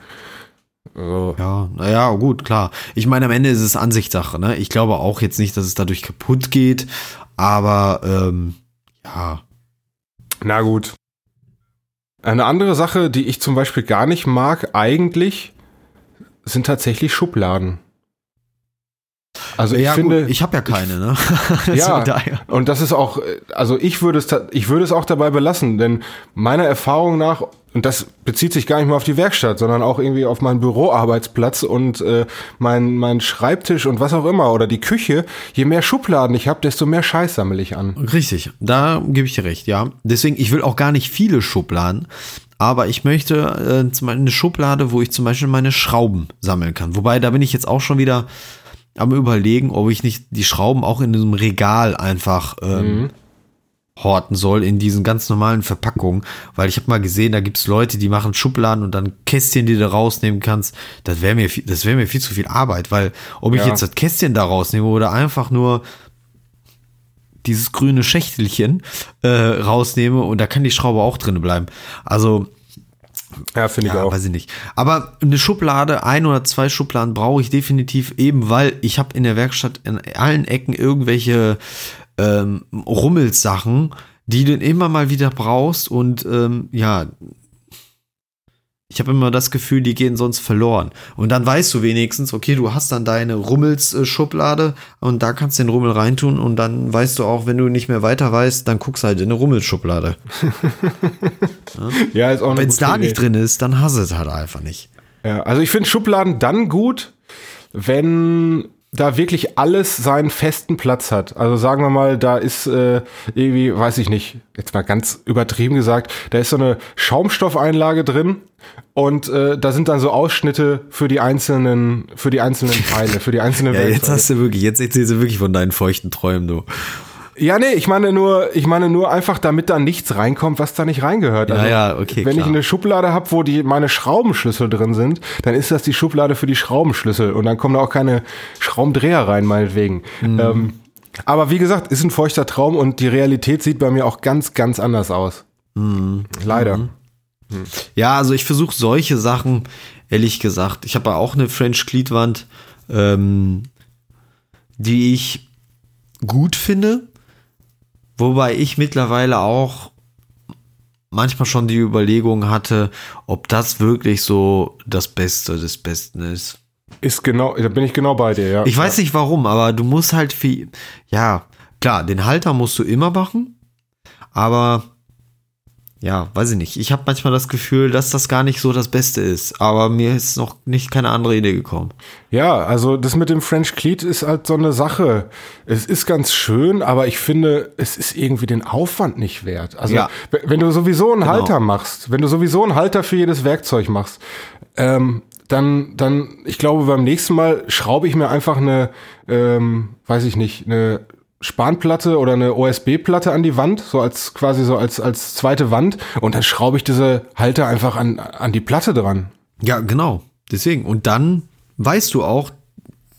Also, Ja, naja, gut, klar. Ich meine, am Ende ist es Ansichtssache, ne? Ich glaube auch jetzt nicht, dass es dadurch kaputt geht, aber ähm, ja, Na gut. Eine andere Sache, die ich zum Beispiel gar nicht mag, eigentlich, sind tatsächlich Schubladen. Also ich ja, finde, gut, ich habe ja keine, ne? ja, Also und das ist auch, also ich würde es, ich würde es auch dabei belassen, denn meiner Erfahrung nach, und das bezieht sich gar nicht mehr auf die Werkstatt, sondern auch irgendwie auf meinen Büroarbeitsplatz und äh, mein, mein Schreibtisch und was auch immer oder die Küche, je mehr Schubladen ich habe, desto mehr Scheiß sammle ich an. Richtig, da gebe ich dir recht, ja. Deswegen, ich will auch gar nicht viele Schubladen, aber ich möchte äh, eine Schublade, wo ich zum Beispiel meine Schrauben sammeln kann. Wobei, da bin ich jetzt auch schon wieder am überlegen, ob ich nicht die Schrauben auch in einem Regal einfach ähm, horten soll, in diesen ganz normalen Verpackungen. Weil ich habe mal gesehen, da gibt es Leute, die machen Schubladen und dann Kästchen, die du rausnehmen kannst. Das wäre mir, viel- das wäre mir viel zu viel Arbeit, weil ob ich Ja. jetzt das Kästchen da rausnehme oder einfach nur dieses grüne Schächtelchen äh, rausnehme und da kann die Schraube auch drin bleiben. Also, Ja, finde ich ja, auch. weiß ich nicht. Aber eine Schublade, ein oder zwei Schubladen brauche ich definitiv eben, weil ich habe in der Werkstatt in allen Ecken irgendwelche ähm, Rummelsachen, die du immer mal wieder brauchst und ähm, ja, ich habe immer das Gefühl, die gehen sonst verloren. Und dann weißt du wenigstens, okay, du hast dann deine Rummels-Schublade und da kannst du den Rummel reintun und dann weißt du auch, wenn du nicht mehr weiter weißt, dann guckst du halt in eine Rummelschublade. Ja, ist auch Wenn es da Idee. nicht drin ist, dann hast du es halt einfach nicht. Ja, also ich finde Schubladen dann gut, wenn da wirklich alles seinen festen Platz hat. Also sagen wir mal, da ist äh, irgendwie, weiß ich nicht, jetzt mal ganz übertrieben gesagt, da ist so eine Schaumstoffeinlage drin und äh, da sind dann so Ausschnitte für die einzelnen, für die einzelnen Teile, für die einzelnen Ja, jetzt hast du wirklich, jetzt erzählst du wirklich von deinen feuchten Träumen, du. Ja, nee, ich meine nur, ich meine nur einfach, damit da nichts reinkommt, was da nicht reingehört. Also, Ja, ja, okay, Wenn ich klar. eine Schublade habe, wo die meine Schraubenschlüssel drin sind, dann ist das die Schublade für die Schraubenschlüssel und dann kommen da auch keine Schraubendreher rein, meinetwegen. Mhm. Ähm, aber wie gesagt, ist ein feuchter Traum und die Realität sieht bei mir auch ganz, ganz anders aus. Mhm. Leider. Ja, also ich versuche solche Sachen, ehrlich gesagt. Ich habe auch eine French Gliedwand, ähm, die ich gut finde, wobei ich mittlerweile auch manchmal schon die Überlegung hatte, ob das wirklich so das Beste des Besten ist. Ist genau, da bin ich genau bei dir, ja. Ich weiß nicht warum, aber du musst halt viel, ja, klar, den Halter musst du immer machen, aber ja, weiß ich nicht. Ich habe manchmal das Gefühl, dass das gar nicht so das Beste ist, aber mir ist noch nicht keine andere Idee gekommen. Ja, also das mit dem French Cleat ist halt so eine Sache. Es ist ganz schön, aber ich finde, es ist irgendwie den Aufwand nicht wert. Also Ja. wenn du sowieso einen Genau. Halter machst, wenn du sowieso einen Halter für jedes Werkzeug machst, ähm, dann, dann, ich glaube, beim nächsten Mal schraube ich mir einfach eine, ähm, weiß ich nicht, eine Spanplatte oder eine OSB-Platte an die Wand, so als quasi so als, als zweite Wand und dann schraube ich diese Halter einfach an, an die Platte dran. Ja, genau. Deswegen. Und dann weißt du auch,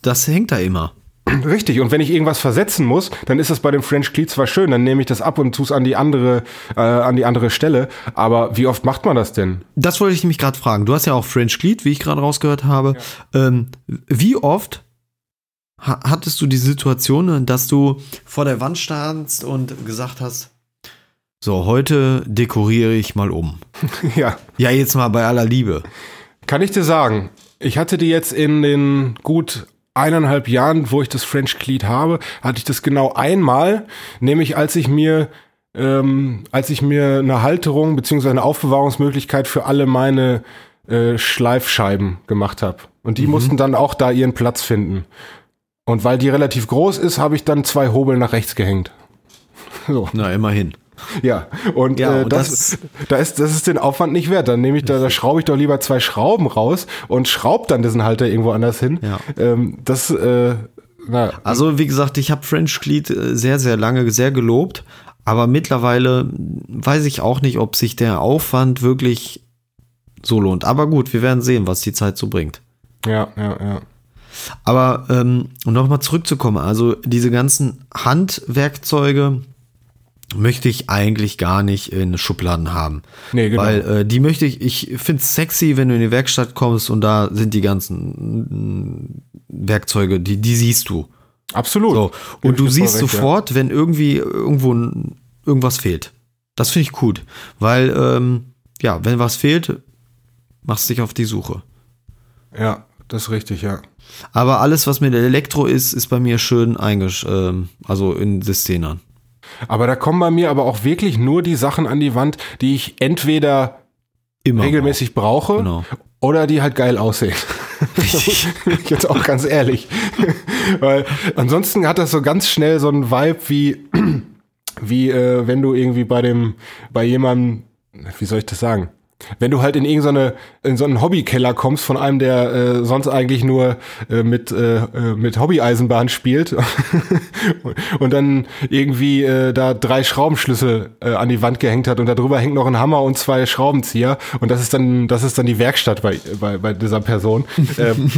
das hängt da immer. Richtig, und wenn ich irgendwas versetzen muss, dann ist das bei dem French Cleat zwar schön, dann nehme ich das ab und tue es an die andere, äh, an die andere Stelle. Aber wie oft macht man das denn? Das wollte ich mich gerade fragen. Du hast ja auch French Cleat, wie ich gerade rausgehört habe. Ähm, wie oft hattest du die Situation, dass du vor der Wand standst und gesagt hast, so, heute dekoriere ich mal um. ja, Ja, jetzt mal bei aller Liebe. kann ich dir sagen. Ich hatte die jetzt in den gut eineinhalb Jahren, wo ich das French Cleat habe, hatte ich das genau einmal, nämlich als ich mir ähm, als ich mir eine Halterung beziehungsweise eine Aufbewahrungsmöglichkeit für alle meine äh, Schleifscheiben gemacht habe. Und die mussten dann auch da ihren Platz finden. Und weil die relativ groß ist, habe ich dann zwei Hobel nach rechts gehängt. So, Na, immerhin. ja. Und, Ja, äh, und das, das- da ist, das ist den Aufwand nicht wert. Dann nehme ich da, da schraube ich doch lieber zwei Schrauben raus und schraube dann diesen Halter irgendwo anders hin. Ja. Ähm, das, äh, na, Also, wie gesagt, ich habe French Cleat äh, sehr, sehr lange sehr gelobt. Aber mittlerweile weiß ich auch nicht, ob sich der Aufwand wirklich so lohnt. Aber gut, wir werden sehen, was die Zeit so bringt. ja, ja, ja. Aber ähm, um nochmal zurückzukommen, also diese ganzen Handwerkzeuge möchte ich eigentlich gar nicht in Schubladen haben. Nee, genau. Weil äh, die möchte ich, ich finde es sexy, wenn du in die Werkstatt kommst und da sind die ganzen mm, Werkzeuge, die, die siehst du. Absolut. So. Und du siehst recht, ja. sofort, wenn irgendwie irgendwo irgendwas fehlt. Das finde ich gut. Weil, ähm, ja, wenn was fehlt, machst du dich auf die Suche. Ja, das ist richtig, ja. Aber alles, was mit Elektro ist, ist bei mir schön eingesch, ähm, also in Szenern. Aber da kommen bei mir aber auch wirklich nur die Sachen an die Wand, die ich entweder Immer regelmäßig brauche Genau. oder die halt geil aussehen. Richtig. Jetzt auch ganz ehrlich. Weil ansonsten hat das so ganz schnell so einen Vibe wie, wie äh, wenn du irgendwie bei dem, bei jemandem, wie soll ich das sagen? Wenn du halt in irgendeine, in so einen Hobbykeller kommst von einem, der äh, sonst eigentlich nur äh, mit, äh, äh, mit Hobbyeisenbahn spielt und dann irgendwie äh, da drei Schraubenschlüssel äh, an die Wand gehängt hat und darüber hängt noch ein Hammer und zwei Schraubenzieher und das ist dann, das ist dann die Werkstatt bei, bei, bei dieser Person. ähm,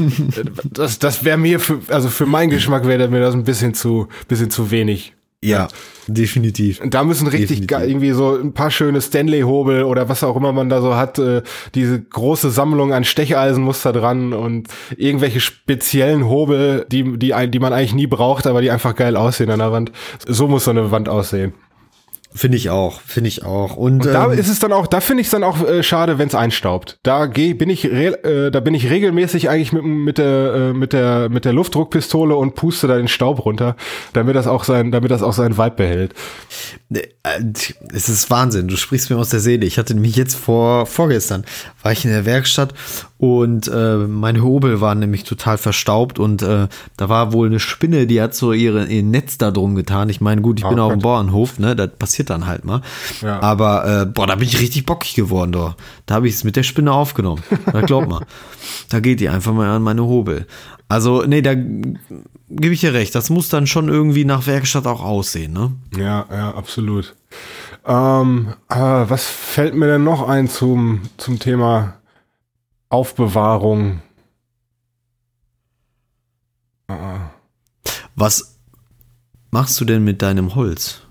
das das wäre mir, für, also für meinen Geschmack wäre mir das ein bisschen zu, bisschen zu wenig. Ja, definitiv. Und da müssen richtig Definitiv. irgendwie so ein paar schöne Stanley-Hobel oder was auch immer man da so hat. Äh, diese große Sammlung an Stecheisen muss da dran und irgendwelche speziellen Hobel, die, die, die man eigentlich nie braucht, aber die einfach geil aussehen an der Wand. So muss so eine Wand aussehen. Finde ich auch, finde ich auch. Und, Und da ähm, ist es dann auch, da finde ich es dann auch äh, schade, wenn es einstaubt. Da geh, bin ich, äh, da bin ich regelmäßig eigentlich mit, mit der, äh, mit der, mit der Luftdruckpistole und puste da den Staub runter, damit das auch sein, damit das auch seinen Vibe behält. Äh, Es ist Wahnsinn, du sprichst mir aus der Seele. Ich hatte nämlich jetzt vor, vorgestern, war ich in der Werkstatt und äh, meine Hobel waren nämlich total verstaubt und äh, da war wohl eine Spinne, die hat so ihre, ihr Netz da drum getan. Ich meine, gut, ich bin Oh auf dem. Bauernhof, ne, das passiert dann halt mal. Ja. Aber, äh, boah, da bin ich richtig bockig geworden, doch. Da habe ich es mit der Spinne aufgenommen. Na, glaub mal. Da geht die einfach mal an meine Hobel. Also, nee, da gebe ich dir recht. Das muss dann schon irgendwie nach Werkstatt auch aussehen, ne? Ja, ja, absolut. Ähm, äh, was fällt mir denn noch ein zum, zum Thema Aufbewahrung? Was machst du denn mit deinem Holz?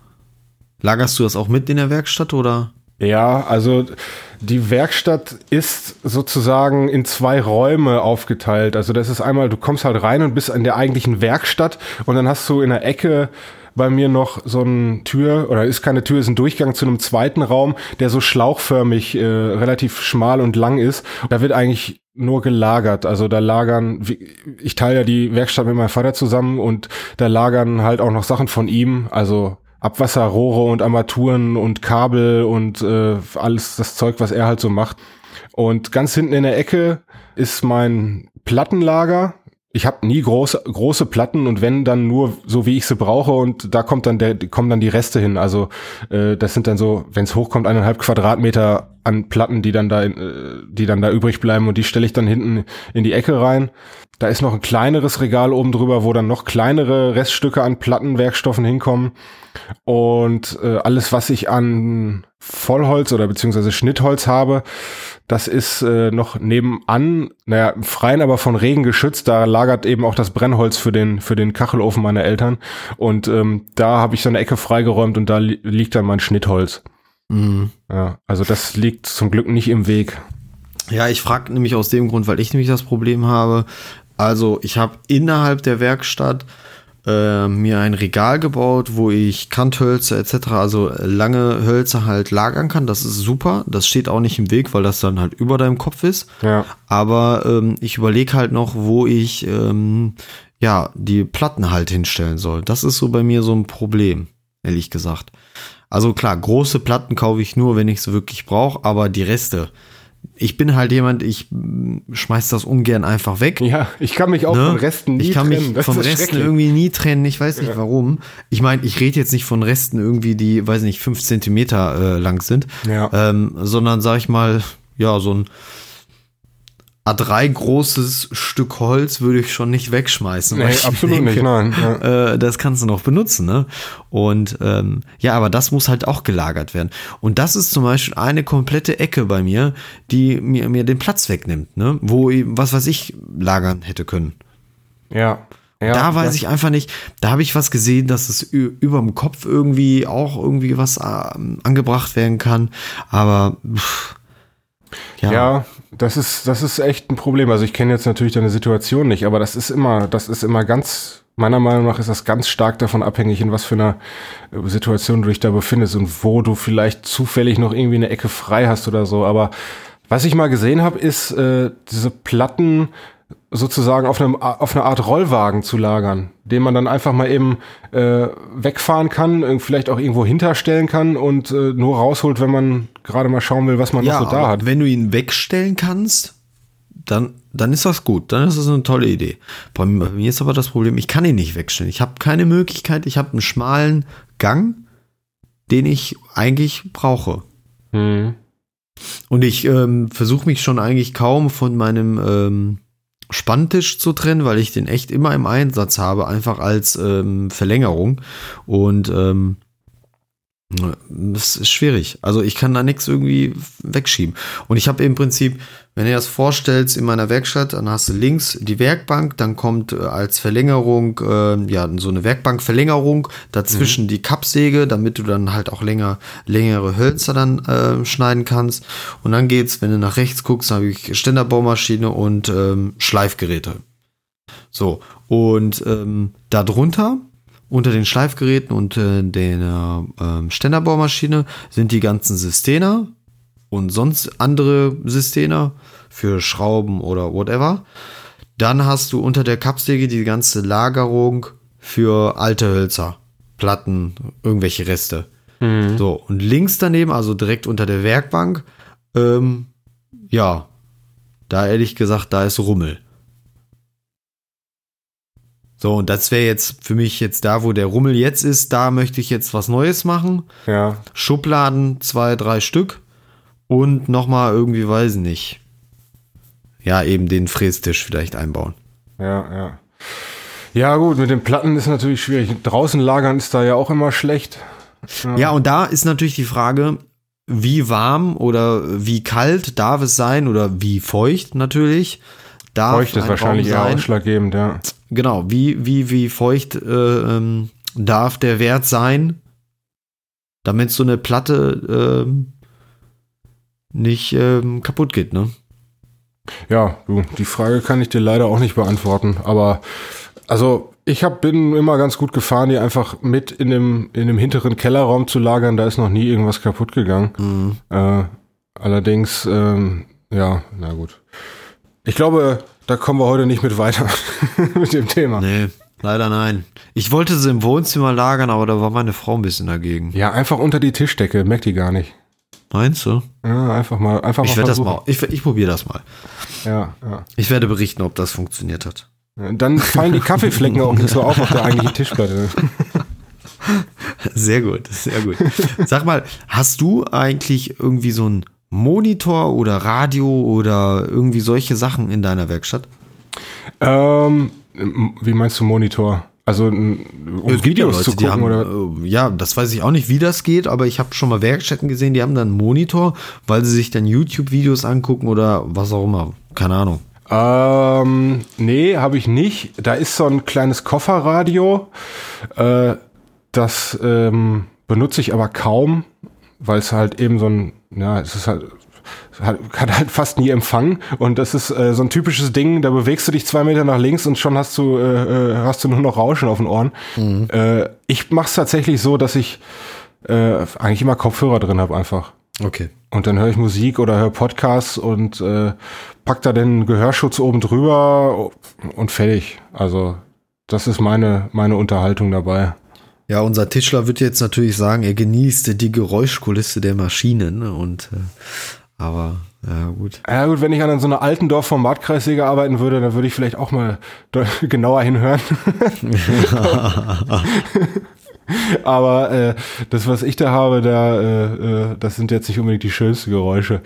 Lagerst du das auch mit in der Werkstatt oder? Ja, also die Werkstatt ist sozusagen in zwei Räume aufgeteilt. Also das ist einmal, du kommst halt rein und bist in der eigentlichen Werkstatt und dann hast du in der Ecke bei mir noch so eine Tür, oder ist keine Tür, ist ein Durchgang zu einem zweiten Raum, der so schlauchförmig, äh, relativ schmal und lang ist. Da wird eigentlich nur gelagert. Also da lagern, ich teile ja die Werkstatt mit meinem Vater zusammen und da lagern halt auch noch Sachen von ihm, also Abwasserrohre und Armaturen und Kabel und äh, alles das Zeug, was er halt so macht. Und ganz hinten in der Ecke ist mein Plattenlager. Ich habe nie große große Platten und wenn dann nur so wie ich sie brauche und da kommt dann der kommen dann die Reste hin. Also äh, das sind dann so, wenn es hochkommt, eineinhalb Quadratmeter an Platten, die dann da äh, die dann da übrig bleiben und die stelle ich dann hinten in die Ecke rein. Da ist noch ein kleineres Regal oben drüber, wo dann noch kleinere Reststücke an Plattenwerkstoffen hinkommen. Und äh, alles, was ich an Vollholz oder beziehungsweise Schnittholz habe, das ist äh, noch nebenan, naja, im Freien, aber von Regen geschützt. Da lagert eben auch das Brennholz für den, für den Kachelofen meiner Eltern. Und ähm, da habe ich so eine Ecke freigeräumt und da li liegt dann mein Schnittholz. Mhm. Ja, also das liegt zum Glück nicht im Weg. Ja, ich frage nämlich aus dem Grund, weil ich nämlich das Problem habe. Also ich habe innerhalb der Werkstatt äh, mir ein Regal gebaut, wo ich Kanthölzer etc., also lange Hölzer halt lagern kann. Das ist super. Das steht auch nicht im Weg, weil das dann halt über deinem Kopf ist. Ja. Aber ähm, ich überlege halt noch, wo ich ähm, ja die Platten halt hinstellen soll. Das ist so bei mir so ein Problem, ehrlich gesagt. Also klar, große Platten kaufe ich nur, wenn ich sie wirklich brauche, aber die Reste. Ich bin halt jemand, ich schmeiß das ungern einfach weg. Ja, ich kann mich auch Ne? von Resten nie ich kann trennen. mich Das von Resten irgendwie nie trennen. Ich weiß nicht warum. Ich meine, ich rede jetzt nicht von Resten irgendwie, die, weiß nicht, fünf Zentimeter äh, lang sind, Ja. ähm, sondern sag ich mal, ja, so ein A3 großes Stück Holz würde ich schon nicht wegschmeißen. Nee, absolut denke, nicht, nein. Ja. äh, das kannst du noch benutzen, ne? Und ähm, ja, aber das muss halt auch gelagert werden. Und das ist zum Beispiel eine komplette Ecke bei mir, die mir, mir den Platz wegnimmt, ne? Wo, ich- was weiß ich, lagern hätte können. Ja. ja. da weiß ja. ich einfach nicht, da habe ich was gesehen, dass es über dem Kopf irgendwie auch irgendwie was ähm, angebracht werden kann. Aber pff, ja, Ja, das ist, das ist echt ein Problem. Also ich kenne jetzt natürlich deine Situation nicht, aber das ist immer, das ist immer ganz, meiner Meinung nach ist das ganz stark davon abhängig, in was für einer äh, Situation du dich da befindest und wo du vielleicht zufällig noch irgendwie eine Ecke frei hast oder so. Aber was ich mal gesehen habe, ist äh, diese Platten sozusagen auf, einem, auf eine Art Rollwagen zu lagern, den man dann einfach mal eben äh, wegfahren kann, vielleicht auch irgendwo hinterstellen kann und äh, nur rausholt, wenn man gerade mal schauen will, was man ja, noch so da hat. Wenn du ihn wegstellen kannst, dann, dann ist das gut. Dann ist das eine tolle Idee. Bei mir ist aber das Problem, ich kann ihn nicht wegstellen. Ich habe keine Möglichkeit, ich habe einen schmalen Gang, den ich eigentlich brauche. Hm. Und ich ähm, versuche mich schon eigentlich kaum von meinem ähm, Spanntisch zu trennen, weil ich den echt immer im Einsatz habe, einfach als ähm, Verlängerung. Und ähm, das ist schwierig. Also ich kann da nichts irgendwie wegschieben. Und ich habe im Prinzip, wenn du das vorstellst, in meiner Werkstatt, dann hast du links die Werkbank, dann kommt äh, als Verlängerung, äh, ja, so eine Werkbankverlängerung, dazwischen mhm. die Kappsäge, damit du dann halt auch länger, längere Hölzer dann äh, schneiden kannst. Und dann geht's, wenn du nach rechts guckst, habe ich Ständerbaumaschine und ähm, Schleifgeräte. So, und ähm, darunter unter den Schleifgeräten und äh, der äh, Ständerbohrmaschine sind die ganzen Systener und sonst andere Systener für Schrauben oder whatever. Dann hast du unter der Kapsäge die ganze Lagerung für alte Hölzer, Platten, irgendwelche Reste. Mhm. So, und links daneben, also direkt unter der Werkbank, ähm, ja, da ehrlich gesagt, da ist Rummel. So, und das wäre jetzt für mich jetzt da, wo der Rummel jetzt ist, da möchte ich jetzt was Neues machen. Ja. Schubladen, zwei, drei Stück. Und nochmal irgendwie, weiß ich nicht. Ja, eben den Frästisch vielleicht einbauen. Ja, ja. Ja, gut, mit den Platten ist natürlich schwierig. Draußen lagern ist da ja auch immer schlecht. Ja, ja und da ist natürlich die Frage, wie warm oder wie kalt darf es sein oder wie feucht natürlich. Darf feucht ist wahrscheinlich eher ausschlaggebend, ja. Genau, wie, wie, wie feucht äh, ähm, darf der Wert sein, damit so eine Platte ähm, nicht ähm, kaputt geht, ne? Ja, du, die Frage kann ich dir leider auch nicht beantworten, aber also ich hab, bin immer ganz gut gefahren, die einfach mit in dem, in dem hinteren Kellerraum zu lagern, da ist noch nie irgendwas kaputt gegangen. Mhm. Äh, allerdings, ähm, ja, na gut. Ich glaube, da kommen wir heute nicht mit weiter mit dem Thema. Nee, leider nein. Ich wollte sie im Wohnzimmer lagern, aber da war meine Frau ein bisschen dagegen. Ja, einfach unter die Tischdecke, merkt die gar nicht. Meinst du? Ja, einfach mal, einfach ich mal. Das mal ich, ich probiere das mal. Ja, ja. Ich werde berichten, ob das funktioniert hat. Dann fallen die Kaffeeflecken auch nicht so auf auf der eigentlichen Tischplatte. Sehr gut, sehr gut. Sag mal, hast du eigentlich irgendwie so ein Monitor oder Radio oder irgendwie solche Sachen in deiner Werkstatt? Ähm, wie meinst du Monitor? Also um es Videos ja Leute, zu gucken haben, oder? Äh, ja, das weiß ich auch nicht, wie das geht, aber ich habe schon mal Werkstätten gesehen, die haben dann einen Monitor, weil sie sich dann YouTube-Videos angucken oder was auch immer. Keine Ahnung. Ähm, nee, habe ich nicht. Da ist so ein kleines Kofferradio. Äh, das ähm, benutze ich aber kaum, weil es halt eben so ein ja, es ist halt, hat, hat halt fast nie Empfang und das ist äh, so ein typisches Ding, da bewegst du dich zwei Meter nach links und schon hast du, äh, äh hast du nur noch Rauschen auf den Ohren. Mhm. Äh, ich mach's tatsächlich so, dass ich äh, eigentlich immer Kopfhörer drin habe einfach. Okay. Und dann höre ich Musik oder höre Podcasts und äh, pack da den Gehörschutz oben drüber und fertig. Also das ist meine, meine Unterhaltung dabei. Ja, unser Tischler wird jetzt natürlich sagen, er genießt die Geräuschkulisse der Maschinen ne? und äh, aber ja gut. Ja gut, wenn ich an so einer alten Dorf vom Marktkreissäger arbeiten würde, dann würde ich vielleicht auch mal genauer hinhören. aber äh, das, was ich da habe, da, äh, äh, das sind jetzt nicht unbedingt die schönsten Geräusche.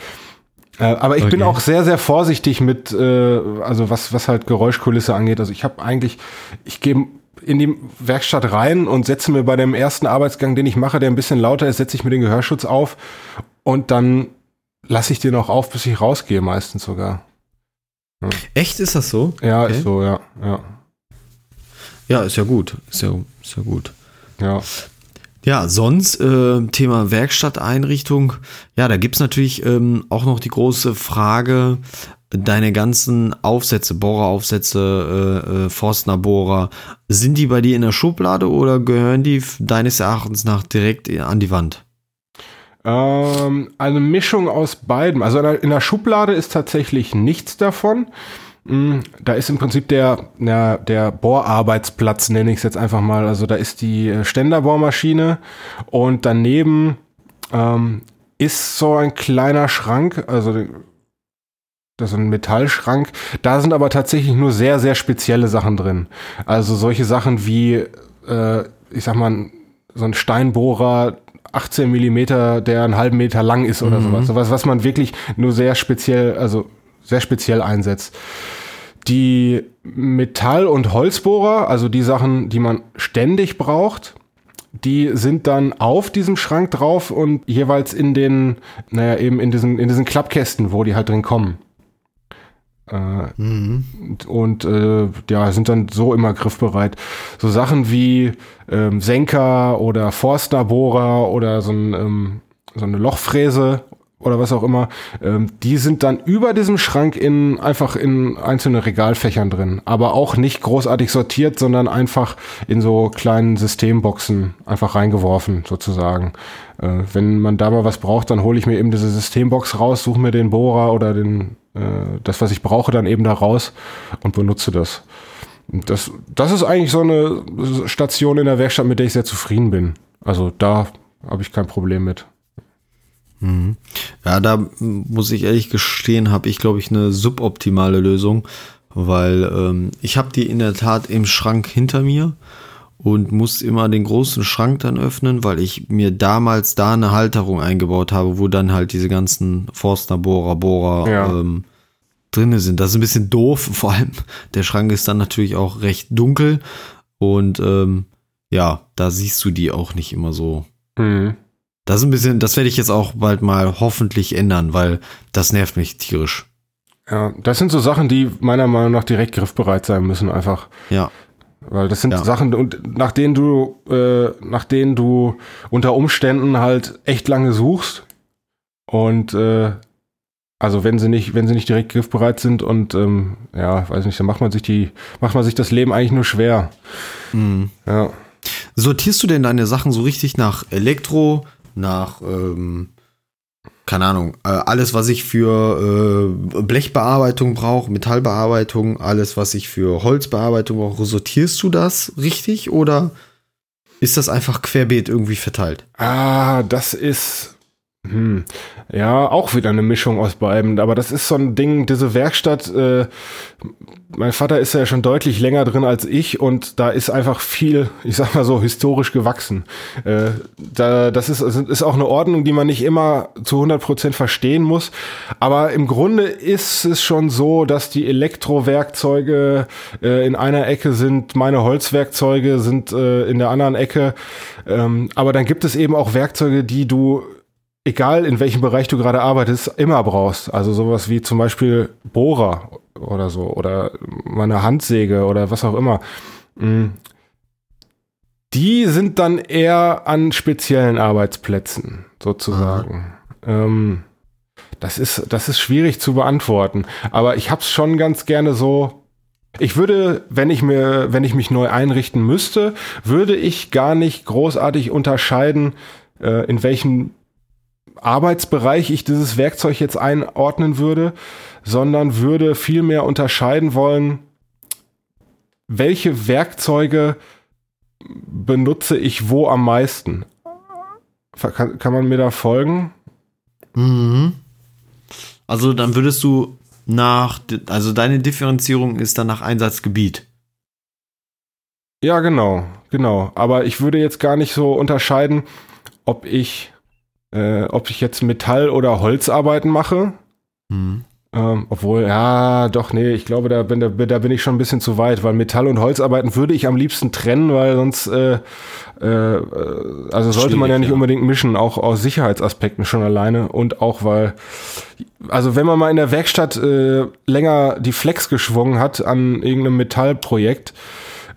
Äh, aber ich okay. bin auch sehr, sehr vorsichtig mit, äh, also was, was halt Geräuschkulisse angeht. Also ich habe eigentlich, ich gebe in die Werkstatt rein und setze mir bei dem ersten Arbeitsgang, den ich mache, der ein bisschen lauter ist, setze ich mir den Gehörschutz auf und dann lasse ich den auch auf, bis ich rausgehe, meistens sogar. Ja. Echt, ist das so? Ja, okay. ist so, ja, ja. Ja, ist ja gut, ist ja, ist ja gut. Ja. Ja, sonst äh, Thema Werkstatteinrichtung. Ja, da gibt's natürlich ähm, auch noch die große Frage, deine ganzen Aufsätze, Bohreraufsätze, äh, äh, Forstner-Bohrer, sind die bei dir in der Schublade oder gehören die deines Erachtens nach direkt an die Wand? Ähm, eine Mischung aus beiden. Also in der, der Schublade ist tatsächlich nichts davon. Mm, Da ist im Prinzip der, ja, der Bohrarbeitsplatz, nenne ich es jetzt einfach mal. Also da ist die äh, Ständerbohrmaschine und daneben ähm, ist so ein kleiner Schrank, also das ist ein Metallschrank. Da sind aber tatsächlich nur sehr, sehr spezielle Sachen drin. Also solche Sachen wie, äh, ich sag mal, so ein Steinbohrer, 18 Millimeter, der einen halben Meter lang ist oder sowas. Sowas, was man wirklich nur sehr speziell, also sehr speziell einsetzt. Die Metall- und Holzbohrer, also die Sachen, die man ständig braucht, die sind dann auf diesem Schrank drauf und jeweils in den, naja, eben in diesen, in diesen Klappkästen, wo die halt drin kommen. Äh, und, und äh, ja, sind dann so immer griffbereit. So Sachen wie ähm, Senker oder Forstnerbohrer oder so, ein, ähm, so eine Lochfräse oder was auch immer, ähm, die sind dann über diesem Schrank in einfach in einzelne Regalfächern drin, aber auch nicht großartig sortiert, sondern einfach in so kleinen Systemboxen einfach reingeworfen sozusagen. Äh, wenn man da mal was braucht, dann hole ich mir eben diese Systembox raus, suche mir den Bohrer oder den äh, das, was ich brauche, dann eben da raus und benutze das. Das, das ist eigentlich so eine Station in der Werkstatt, mit der ich sehr zufrieden bin. Also da habe ich kein Problem mit. Ja, da muss ich ehrlich gestehen, habe ich, glaube ich, eine suboptimale Lösung, weil ähm, ich habe die in der Tat im Schrank hinter mir und muss immer den großen Schrank dann öffnen, weil ich mir damals da eine Halterung eingebaut habe, wo dann halt diese ganzen Forstner, Bohrer, Bohrer Ja. ähm, drinne sind. Das ist ein bisschen doof, vor allem der Schrank ist dann natürlich auch recht dunkel und ähm, ja, da siehst du die auch nicht immer so Mhm. Das ist ein bisschen, das werde ich jetzt auch bald mal hoffentlich ändern, weil das nervt mich tierisch. Ja, das sind so Sachen, die meiner Meinung nach direkt griffbereit sein müssen, einfach. Ja. Weil das sind Ja. Sachen, und nach denen du, äh, nach denen du unter Umständen halt echt lange suchst. Und äh, also wenn sie nicht, wenn sie nicht direkt griffbereit sind und ähm, ja, weiß nicht, dann macht man sich die, macht man sich das Leben eigentlich nur schwer. Ja. Sortierst du denn deine Sachen so richtig nach Elektro, nach, ähm, keine Ahnung, äh, alles, was ich für äh, Blechbearbeitung brauche, Metallbearbeitung, alles, was ich für Holzbearbeitung brauche, sortierst du das richtig oder ist das einfach querbeet irgendwie verteilt? Ah, das ist. Hm, ja, auch wieder eine Mischung aus beiden. Aber das ist so ein Ding, diese Werkstatt. Äh, mein Vater ist ja schon deutlich länger drin als ich und da ist einfach viel, ich sag mal so, historisch gewachsen. Äh, da, das ist, ist auch eine Ordnung, die man nicht immer zu 100% verstehen muss. Aber im Grunde ist es schon so, dass die Elektrowerkzeuge äh, in einer Ecke sind, meine Holzwerkzeuge sind äh, in der anderen Ecke. Ähm, aber dann gibt es eben auch Werkzeuge, die du, egal in welchem Bereich du gerade arbeitest, immer brauchst. Also sowas wie zum Beispiel Bohrer oder so oder meine Handsäge oder was auch immer. Mm. Die sind dann eher an speziellen Arbeitsplätzen sozusagen. Ähm, das ist, das ist schwierig zu beantworten. Aber ich hab's schon ganz gerne so. Ich würde, wenn ich mir, wenn ich mich neu einrichten müsste, würde ich gar nicht großartig unterscheiden, äh, in welchem Arbeitsbereich ich dieses Werkzeug jetzt einordnen würde, sondern würde vielmehr unterscheiden wollen, welche Werkzeuge benutze ich wo am meisten. Kann, kann man mir da folgen? Mhm. Also dann würdest du nach, also deine Differenzierung ist dann nach Einsatzgebiet. Ja, genau, genau. Aber ich würde jetzt gar nicht so unterscheiden, ob ich, äh, ob ich jetzt Metall- oder Holzarbeiten mache. Mhm. Ähm, obwohl, ja, doch, nee, ich glaube, da bin, da, da bin ich schon ein bisschen zu weit, weil Metall- und Holzarbeiten würde ich am liebsten trennen, weil sonst, äh, äh, also sollte man ja nicht ja. unbedingt mischen, auch aus Sicherheitsaspekten schon alleine und auch weil, also wenn man mal in der Werkstatt äh, länger die Flex geschwungen hat an irgendeinem Metallprojekt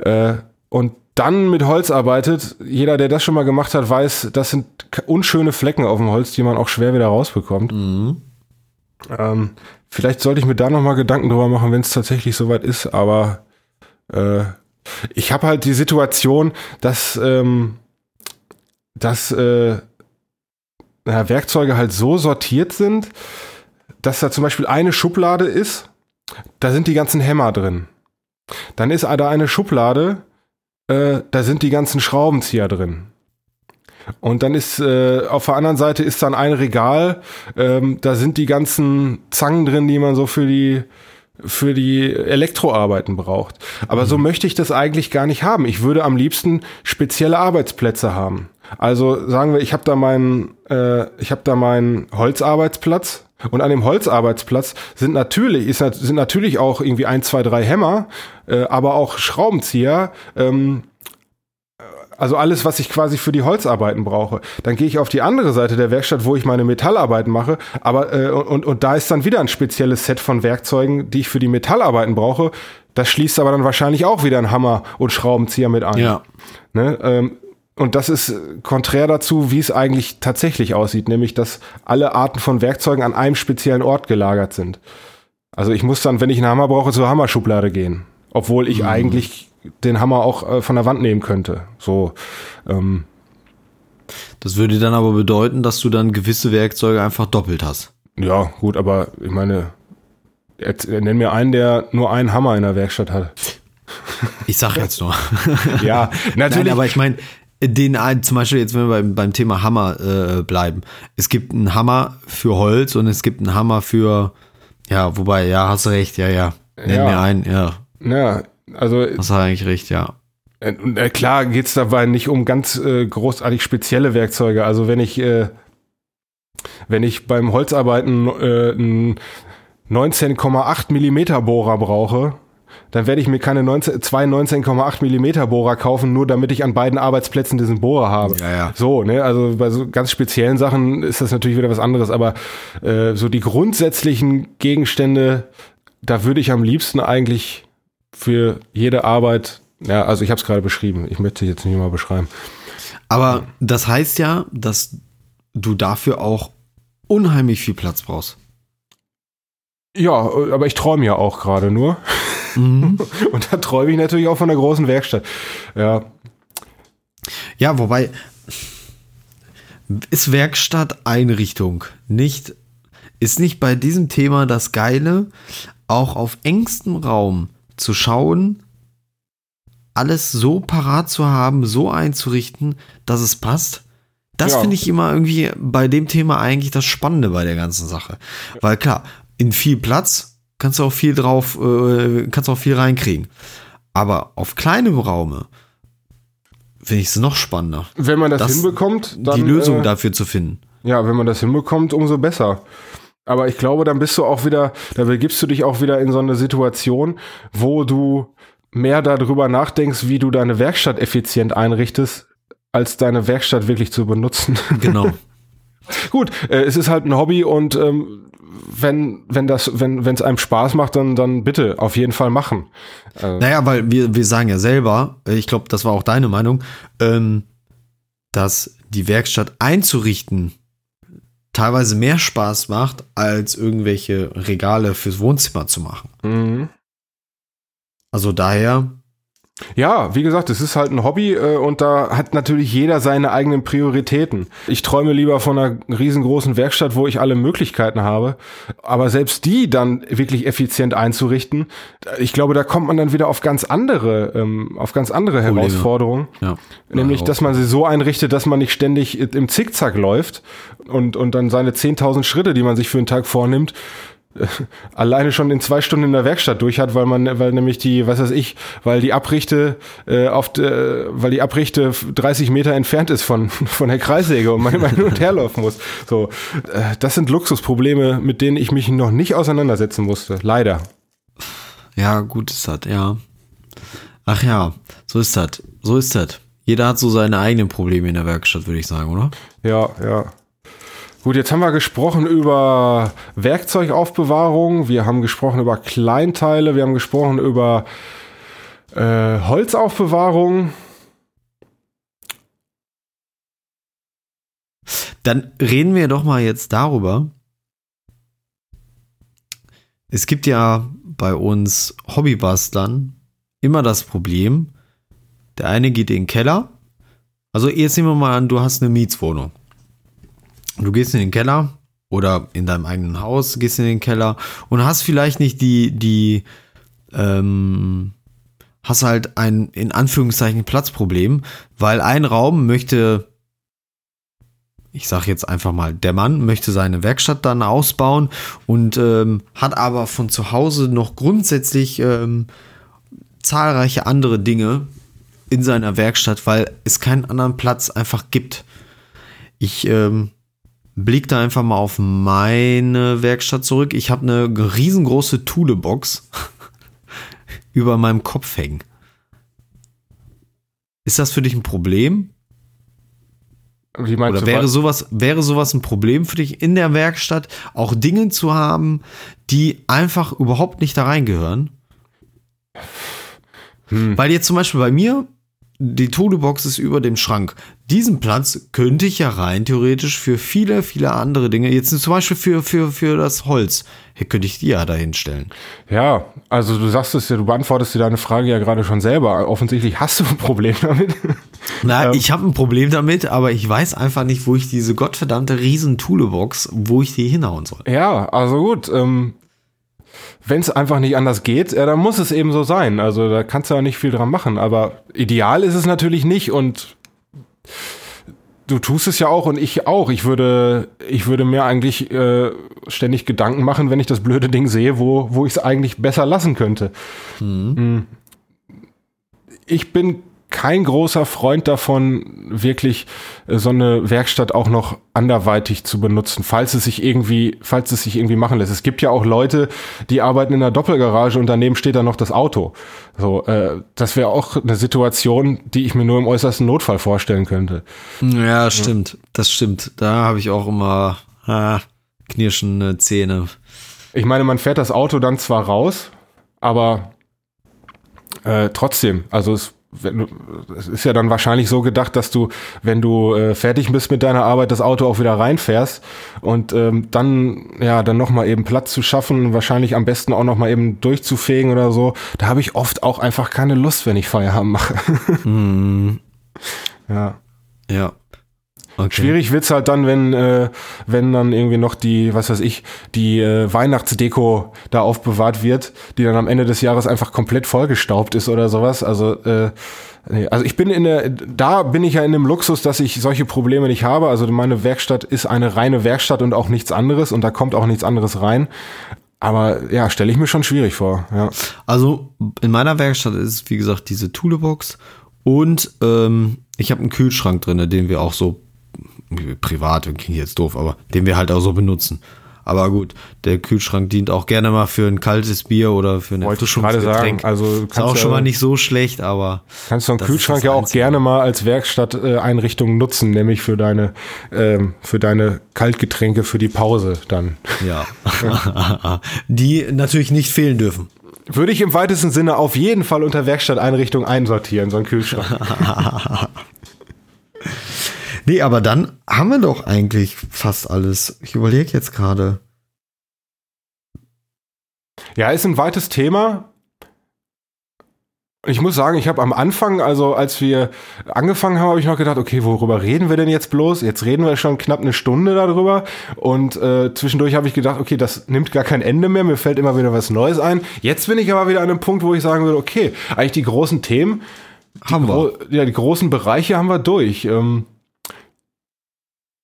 äh, und dann mit Holz arbeitet, jeder, der das schon mal gemacht hat, weiß, das sind unschöne Flecken auf dem Holz, die man auch schwer wieder rausbekommt. Mhm. Ähm, vielleicht sollte ich mir da noch mal Gedanken drüber machen, wenn es tatsächlich soweit ist, aber äh, ich habe halt die Situation, dass, ähm, dass äh, na, Werkzeuge halt so sortiert sind, dass da zum Beispiel eine Schublade ist, da sind die ganzen Hämmer drin. Dann ist da eine Schublade, äh, da sind die ganzen Schraubenzieher drin. Und dann ist äh, auf der anderen Seite ist dann ein Regal, ähm, da sind die ganzen Zangen drin, die man so für die für die Elektroarbeiten braucht. Aber mhm. so möchte ich das eigentlich gar nicht haben. Ich würde am liebsten spezielle Arbeitsplätze haben. Also sagen wir, ich habe da meinen, äh, ich habe da meinen Holzarbeitsplatz und an dem Holzarbeitsplatz sind natürlich ist sind natürlich auch irgendwie ein, zwei, drei Hämmer, äh, aber auch Schraubenzieher. Ähm, also alles, was ich quasi für die Holzarbeiten brauche. Dann gehe ich auf die andere Seite der Werkstatt, wo ich meine Metallarbeiten mache. Aber äh, und, und da ist dann wieder ein spezielles Set von Werkzeugen, die ich für die Metallarbeiten brauche. Das schließt aber dann wahrscheinlich auch wieder ein Hammer und Schraubenzieher mit ein. Ja. Ne? Ähm, und das ist konträr dazu, wie es eigentlich tatsächlich aussieht, nämlich dass alle Arten von Werkzeugen an einem speziellen Ort gelagert sind. Also ich muss dann, wenn ich einen Hammer brauche, zur Hammerschublade gehen. Obwohl ich mhm. eigentlich den Hammer auch äh, von der Wand nehmen könnte. So. Ähm. Das würde dann aber bedeuten, dass du dann gewisse Werkzeuge einfach doppelt hast. Ja, gut, aber ich meine, jetzt, nenn mir einen, der nur einen Hammer in der Werkstatt hat. Ich sag jetzt nur. ja, natürlich. Nein, aber ich meine, den zum Beispiel jetzt, wenn wir beim, beim Thema Hammer äh, bleiben. Es gibt einen Hammer für Holz und es gibt einen Hammer für, ja, wobei, ja, hast du recht, ja, ja. Nenn ja. mir einen, ja. Ja, also. Das war eigentlich recht, ja. Äh, äh klar geht's dabei nicht um ganz äh, großartig spezielle Werkzeuge. Also wenn ich, äh, wenn ich beim Holzarbeiten äh, einen 19,8 Millimeter Bohrer brauche, dann werde ich mir keine 19, zwei 19,8 Millimeter Bohrer kaufen, nur damit ich an beiden Arbeitsplätzen diesen Bohrer habe. Ja, ja. So, ne, also bei so ganz speziellen Sachen ist das natürlich wieder was anderes, aber äh, so die grundsätzlichen Gegenstände, da würde ich am liebsten eigentlich für jede Arbeit, ja, also ich habe es gerade beschrieben, ich möchte jetzt nicht mal beschreiben. Aber das heißt ja, dass du dafür auch unheimlich viel Platz brauchst. Ja, aber ich träume ja auch gerade nur. Mhm. Und da träume ich natürlich auch von der großen Werkstatt. Ja. Ja, wobei ist Werkstatt Einrichtung nicht ist nicht bei diesem Thema das Geile, auch auf engstem Raum zu schauen, alles so parat zu haben, so einzurichten, dass es passt. Das ja. finde ich immer irgendwie bei dem Thema eigentlich das Spannende bei der ganzen Sache. Weil klar, in viel Platz kannst du auch viel drauf, äh, kannst auch viel reinkriegen. Aber auf kleinem Raume finde ich es noch spannender. Wenn man das, das hinbekommt, dann, die Lösung äh, dafür zu finden. Ja, wenn man das hinbekommt, umso besser. Aber ich glaube, dann bist du auch wieder, da begibst du dich auch wieder in so eine Situation, wo du mehr darüber nachdenkst, wie du deine Werkstatt effizient einrichtest, als deine Werkstatt wirklich zu benutzen. Genau. Gut, äh, es ist halt ein Hobby und ähm, wenn, wenn das, wenn, wenn es einem Spaß macht, dann, dann bitte auf jeden Fall machen. Äh, naja, weil wir, wir sagen ja selber, äh, ich glaube, das war auch deine Meinung, ähm, dass die Werkstatt einzurichten teilweise mehr Spaß macht, als irgendwelche Regale fürs Wohnzimmer zu machen. Mhm. Also daher ja, wie gesagt, es ist halt ein Hobby äh, und da hat natürlich jeder seine eigenen Prioritäten. Ich träume lieber von einer riesengroßen Werkstatt, wo ich alle Möglichkeiten habe. Aber selbst die dann wirklich effizient einzurichten, ich glaube, da kommt man dann wieder auf ganz andere, ähm, auf ganz andere Herausforderungen. Ja. Nämlich, dass man sie so einrichtet, dass man nicht ständig im Zickzack läuft und, und dann seine 10.000 Schritte, die man sich für einen Tag vornimmt, alleine schon in zwei Stunden in der Werkstatt durch hat, weil man, weil nämlich die, was weiß ich, weil die Abrichte äh, auf, äh, weil die Abrichte 30 Meter entfernt ist von von der Kreissäge und man immer hin und her laufen muss. So, äh, das sind Luxusprobleme, mit denen ich mich noch nicht auseinandersetzen musste, leider. Ja, gut ist das, ja. Ach ja, so ist das, so ist das. Jeder hat so seine eigenen Probleme in der Werkstatt, würde ich sagen, oder? Ja, ja. Gut, jetzt haben wir gesprochen über Werkzeugaufbewahrung, wir haben gesprochen über Kleinteile, wir haben gesprochen über äh, Holzaufbewahrung. Dann reden wir doch mal jetzt darüber. Es gibt ja bei uns Hobbybastlern immer das Problem, der eine geht in den Keller. Also jetzt nehmen wir mal an, du hast eine Mietswohnung. Du gehst in den Keller, oder in deinem eigenen Haus, gehst in den Keller und hast vielleicht nicht die, die, ähm, hast halt ein, in Anführungszeichen, Platzproblem, weil ein Raum möchte, ich sag jetzt einfach mal, der Mann möchte seine Werkstatt dann ausbauen und ähm, hat aber von zu Hause noch grundsätzlich ähm, zahlreiche andere Dinge in seiner Werkstatt, weil es keinen anderen Platz einfach gibt. Ich ähm, blick da einfach mal auf meine Werkstatt zurück. Ich habe eine riesengroße Thule-Box über meinem Kopf hängen. Ist das für dich ein Problem? Oder wäre was- sowas, wäre sowas ein Problem für dich in der Werkstatt, auch Dinge zu haben, die einfach überhaupt nicht da reingehören? Hm. Weil jetzt zum Beispiel bei mir, die Todebox ist über dem Schrank. Diesen Platz könnte ich ja rein theoretisch für viele, viele andere Dinge, jetzt zum Beispiel für, für, für das Holz, hier könnte ich die ja dahin stellen. Ja, also du sagst es ja, du beantwortest dir deine Frage ja gerade schon selber. Offensichtlich hast du ein Problem damit. Na, Ähm. ich habe ein Problem damit, aber ich weiß einfach nicht, wo ich diese gottverdammte riesen Thule-Box, wo ich die hinhauen soll. Ja, also gut. Ähm, Wenn es einfach nicht anders geht, äh, dann muss es eben so sein. Also da kannst du ja nicht viel dran machen. Aber ideal ist es natürlich nicht und du tust es ja auch und ich auch. Ich würde, ich würde mir eigentlich äh, ständig Gedanken machen, wenn ich das blöde Ding sehe, wo, wo ich es eigentlich besser lassen könnte. Mm. Ich bin kein großer Freund davon, wirklich äh, so eine Werkstatt auch noch anderweitig zu benutzen, falls es sich irgendwie, falls es sich irgendwie machen lässt. Es gibt ja auch Leute, die arbeiten in einer Doppelgarage und daneben steht dann noch das Auto. So, äh, das wäre auch eine Situation, die ich mir nur im äußersten Notfall vorstellen könnte. Ja, stimmt. Das stimmt. Da habe ich auch immer ah, knirschende Zähne. Ich meine, man fährt das Auto dann zwar raus, aber äh, trotzdem, also es, wenn es ist ja dann wahrscheinlich so gedacht, dass du, wenn du äh, fertig bist mit deiner Arbeit, das Auto auch wieder reinfährst und ähm, dann ja dann noch mal eben Platz zu schaffen, wahrscheinlich am besten auch noch mal eben durchzufegen oder so. Da habe ich oft auch einfach keine Lust, wenn ich Feierabend mache. Hm, ja. ja. Okay. Schwierig wird's halt dann, wenn, äh, wenn dann irgendwie noch die, was weiß ich, die äh, Weihnachtsdeko da aufbewahrt wird, die dann am Ende des Jahres einfach komplett vollgestaubt ist oder sowas. Also, äh, nee, also ich bin in der, da bin ich ja in dem Luxus, dass ich solche Probleme nicht habe. Also meine Werkstatt ist eine reine Werkstatt und auch nichts anderes und da kommt auch nichts anderes rein. Aber ja, stelle ich mir schon schwierig vor. Ja. Also in meiner Werkstatt ist, wie gesagt, diese Toolbox und ähm, ich habe einen Kühlschrank drin, den wir auch so privat, klingt jetzt doof, aber den wir halt auch so benutzen. Aber gut, der Kühlschrank dient auch gerne mal für ein kaltes Bier oder für ein sagen. Also ist auch schon mal nicht so schlecht, aber Kannst du einen Kühlschrank ja auch gerne mal als Werkstatteinrichtung nutzen, nämlich für deine, ähm, für deine Kaltgetränke für die Pause dann. ja. Die natürlich nicht fehlen dürfen. Würde ich im weitesten Sinne auf jeden Fall unter Werkstatteinrichtung einsortieren, so ein Kühlschrank. Nee, aber dann haben wir doch eigentlich fast alles. Ich überlege jetzt gerade. Ja, ist ein weites Thema. Ich muss sagen, ich habe am Anfang, also als wir angefangen haben, habe ich noch gedacht, okay, worüber reden wir denn jetzt bloß? Jetzt reden wir schon knapp eine Stunde darüber. Und äh, zwischendurch habe ich gedacht, okay, das nimmt gar kein Ende mehr, mir fällt immer wieder was Neues ein. Jetzt bin ich aber wieder an einem Punkt, wo ich sagen würde, okay, eigentlich die großen Themen, die, Haben wir. ja, die großen Bereiche haben wir durch. Ähm,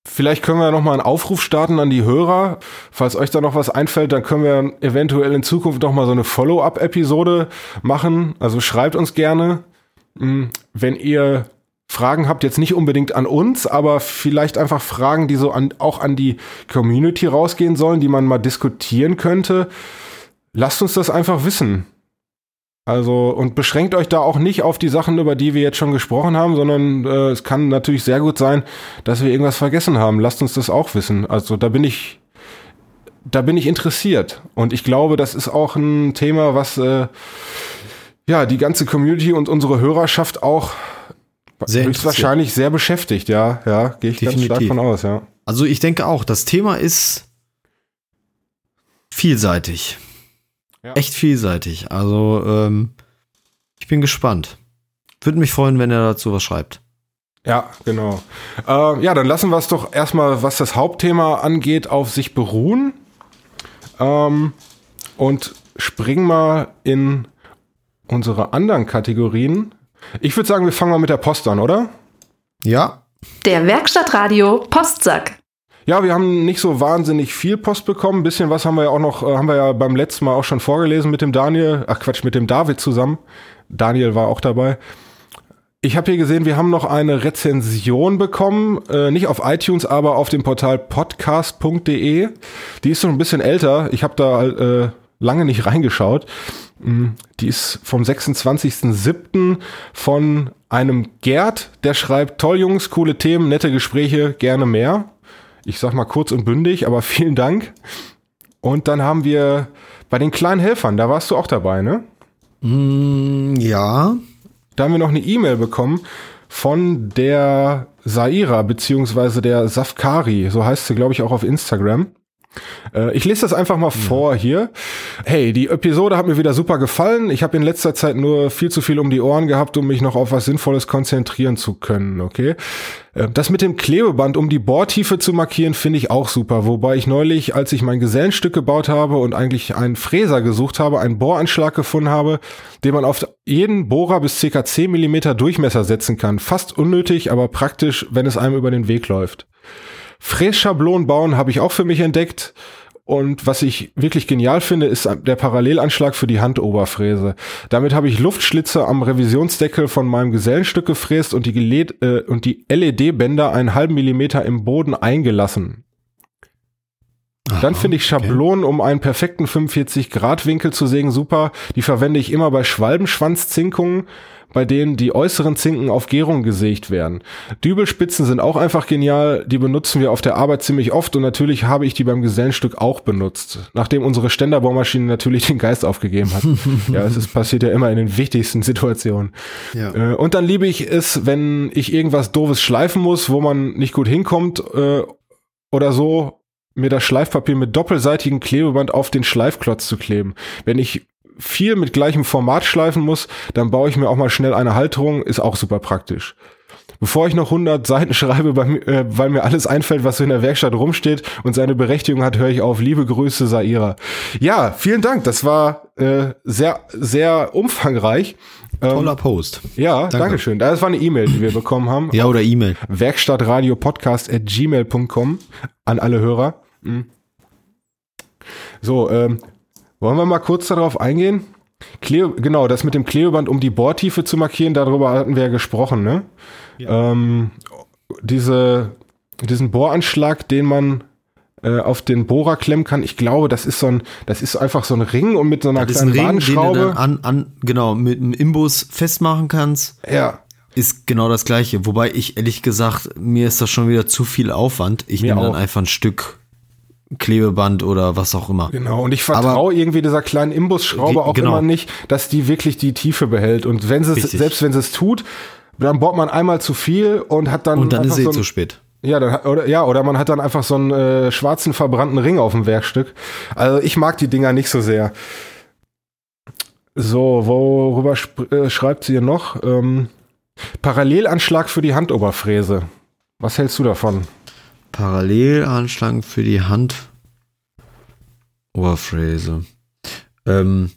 Vielleicht können wir noch mal einen Aufruf starten an die Hörer. Falls euch da noch was einfällt, dann können wir eventuell in Zukunft noch mal so eine Follow-up-Episode machen. Also schreibt uns gerne, mh, wenn ihr Fragen habt, jetzt nicht unbedingt an uns, aber vielleicht einfach Fragen, die so an, auch an die Community rausgehen sollen, die man mal diskutieren könnte. Lasst uns das einfach wissen. Also und beschränkt euch da auch nicht auf die Sachen, über die wir jetzt schon gesprochen haben, sondern äh, es kann natürlich sehr gut sein, dass wir irgendwas vergessen haben. Lasst uns das auch wissen. Also da bin ich, da bin ich interessiert und ich glaube, das ist auch ein Thema, was äh, ja die ganze Community und unsere Hörerschaft auch Sehr höchstwahrscheinlich sehr beschäftigt. Ja, ja, gehe ich ganz stark Definitiv. von aus. Ja. Also ich denke auch, das Thema ist vielseitig. Ja. Echt vielseitig. Also ähm, ich bin gespannt. Würde mich freuen, wenn er dazu was schreibt. Ja, genau. Äh, ja, dann lassen wir es doch erstmal, was das Hauptthema angeht, auf sich beruhen. Ähm, und springen mal in unsere anderen Kategorien. Ich würde sagen, wir fangen mal mit der Post an, oder? Ja. Der Werkstattradio Postsack. Ja, wir haben nicht so wahnsinnig viel Post bekommen. Ein bisschen was haben wir ja auch noch, äh, haben wir ja beim letzten Mal auch schon vorgelesen mit dem Daniel, ach Quatsch, mit dem David zusammen. Daniel war auch dabei. Ich habe hier gesehen, wir haben noch eine Rezension bekommen, äh, nicht auf iTunes, aber auf dem Portal podcast.de. Die ist schon ein bisschen älter. Ich habe da äh, lange nicht reingeschaut. Mm, die ist vom 26.07. von einem Gerd, der schreibt, toll Jungs, coole Themen, nette Gespräche, gerne mehr. Ich sag mal kurz und bündig, aber vielen Dank. Und dann haben wir bei den kleinen Helfern, da warst du auch dabei, ne? Mm, ja. Da haben wir noch eine E-Mail bekommen von der Saira, beziehungsweise der Safkari, so heißt sie, glaube ich, auch auf Instagram. Äh, ich lese das einfach mal vor hier. Hey, die Episode hat mir wieder super gefallen. Ich habe in letzter Zeit nur viel zu viel um die Ohren gehabt, um mich noch auf was Sinnvolles konzentrieren zu können, okay? Äh, das mit dem Klebeband, um die Bohrtiefe zu markieren, finde ich auch super. Wobei ich neulich, als ich mein Gesellenstück gebaut habe und eigentlich einen Fräser gesucht habe, einen Bohranschlag gefunden habe, den man auf jeden Bohrer bis ca. 10 Millimeter Durchmesser setzen kann. Fast unnötig, aber praktisch, wenn es einem über den Weg läuft. Frässchablonen bauen habe ich auch für mich entdeckt. Und was ich wirklich genial finde, ist der Parallelanschlag für die Handoberfräse. Damit habe ich Luftschlitze am Revisionsdeckel von meinem Gesellenstück gefräst und die, Geled äh, und die LED-Bänder einen halben Millimeter im Boden eingelassen. Dann finde ich Schablonen, um einen perfekten 45-Grad-Winkel zu sägen, super. Die verwende ich immer bei Schwalbenschwanzzinkungen, bei denen die äußeren Zinken auf Gärung gesägt werden. Dübelspitzen sind auch einfach genial. Die benutzen wir auf der Arbeit ziemlich oft und natürlich habe ich die beim Gesellenstück auch benutzt. Nachdem unsere Ständerbohrmaschine natürlich den Geist aufgegeben hat. ja, es ist, passiert ja immer in den wichtigsten Situationen. Ja. Äh, und dann liebe ich es, wenn ich irgendwas doofes schleifen muss, wo man nicht gut hinkommt äh, oder so mir das Schleifpapier mit doppelseitigem Klebeband auf den Schleifklotz zu kleben. Wenn ich viel mit gleichem Format schleifen muss, dann baue ich mir auch mal schnell eine Halterung, ist auch super praktisch. Bevor ich noch 100 Seiten schreibe, äh, weil mir alles einfällt, was so in der Werkstatt rumsteht und seine Berechtigung hat, höre ich auf. Liebe Grüße, Saira. Ja, vielen Dank. Das war äh, sehr, sehr umfangreich. Ähm, Toller Post. Ja, Danke. Dankeschön. Das war eine E-Mail, die wir bekommen haben. ja, oder E-Mail. Werkstattradiopodcast at gmail.com an alle Hörer. Mhm. So, ähm, wollen wir mal kurz darauf eingehen? Kleo, genau, das mit dem Klebeband, um die Bohrtiefe zu markieren, darüber hatten wir ja gesprochen, ne? Ja. Ähm, diese, diesen Bohranschlag, den man äh, auf den Bohrer klemmen kann, ich glaube, das ist so ein, das ist einfach so ein Ring und mit so einer das kleinen Ring. Den du dann an, an, genau, mit einem Imbus festmachen kannst. Ja. Ist genau das gleiche. Wobei ich ehrlich gesagt, mir ist das schon wieder zu viel Aufwand. Ich nehme dann einfach ein Stück Klebeband oder was auch immer. Genau, und ich vertraue irgendwie dieser kleinen Imbusschraube auch genau. immer nicht, dass die wirklich die Tiefe behält. Und wenn sie es, selbst wenn sie es tut, dann bohrt man einmal zu viel und hat dann. Und dann ist es eh so zu spät. Ja, dann, oder, ja, oder man hat dann einfach so einen äh, schwarzen verbrannten Ring auf dem Werkstück. Also ich mag die Dinger nicht so sehr. So, worüber äh, schreibt sie hier noch? Ähm, Parallelanschlag für die Handoberfräse. Was hältst du davon? Parallelanschlag für die Handoberfräse. Ähm,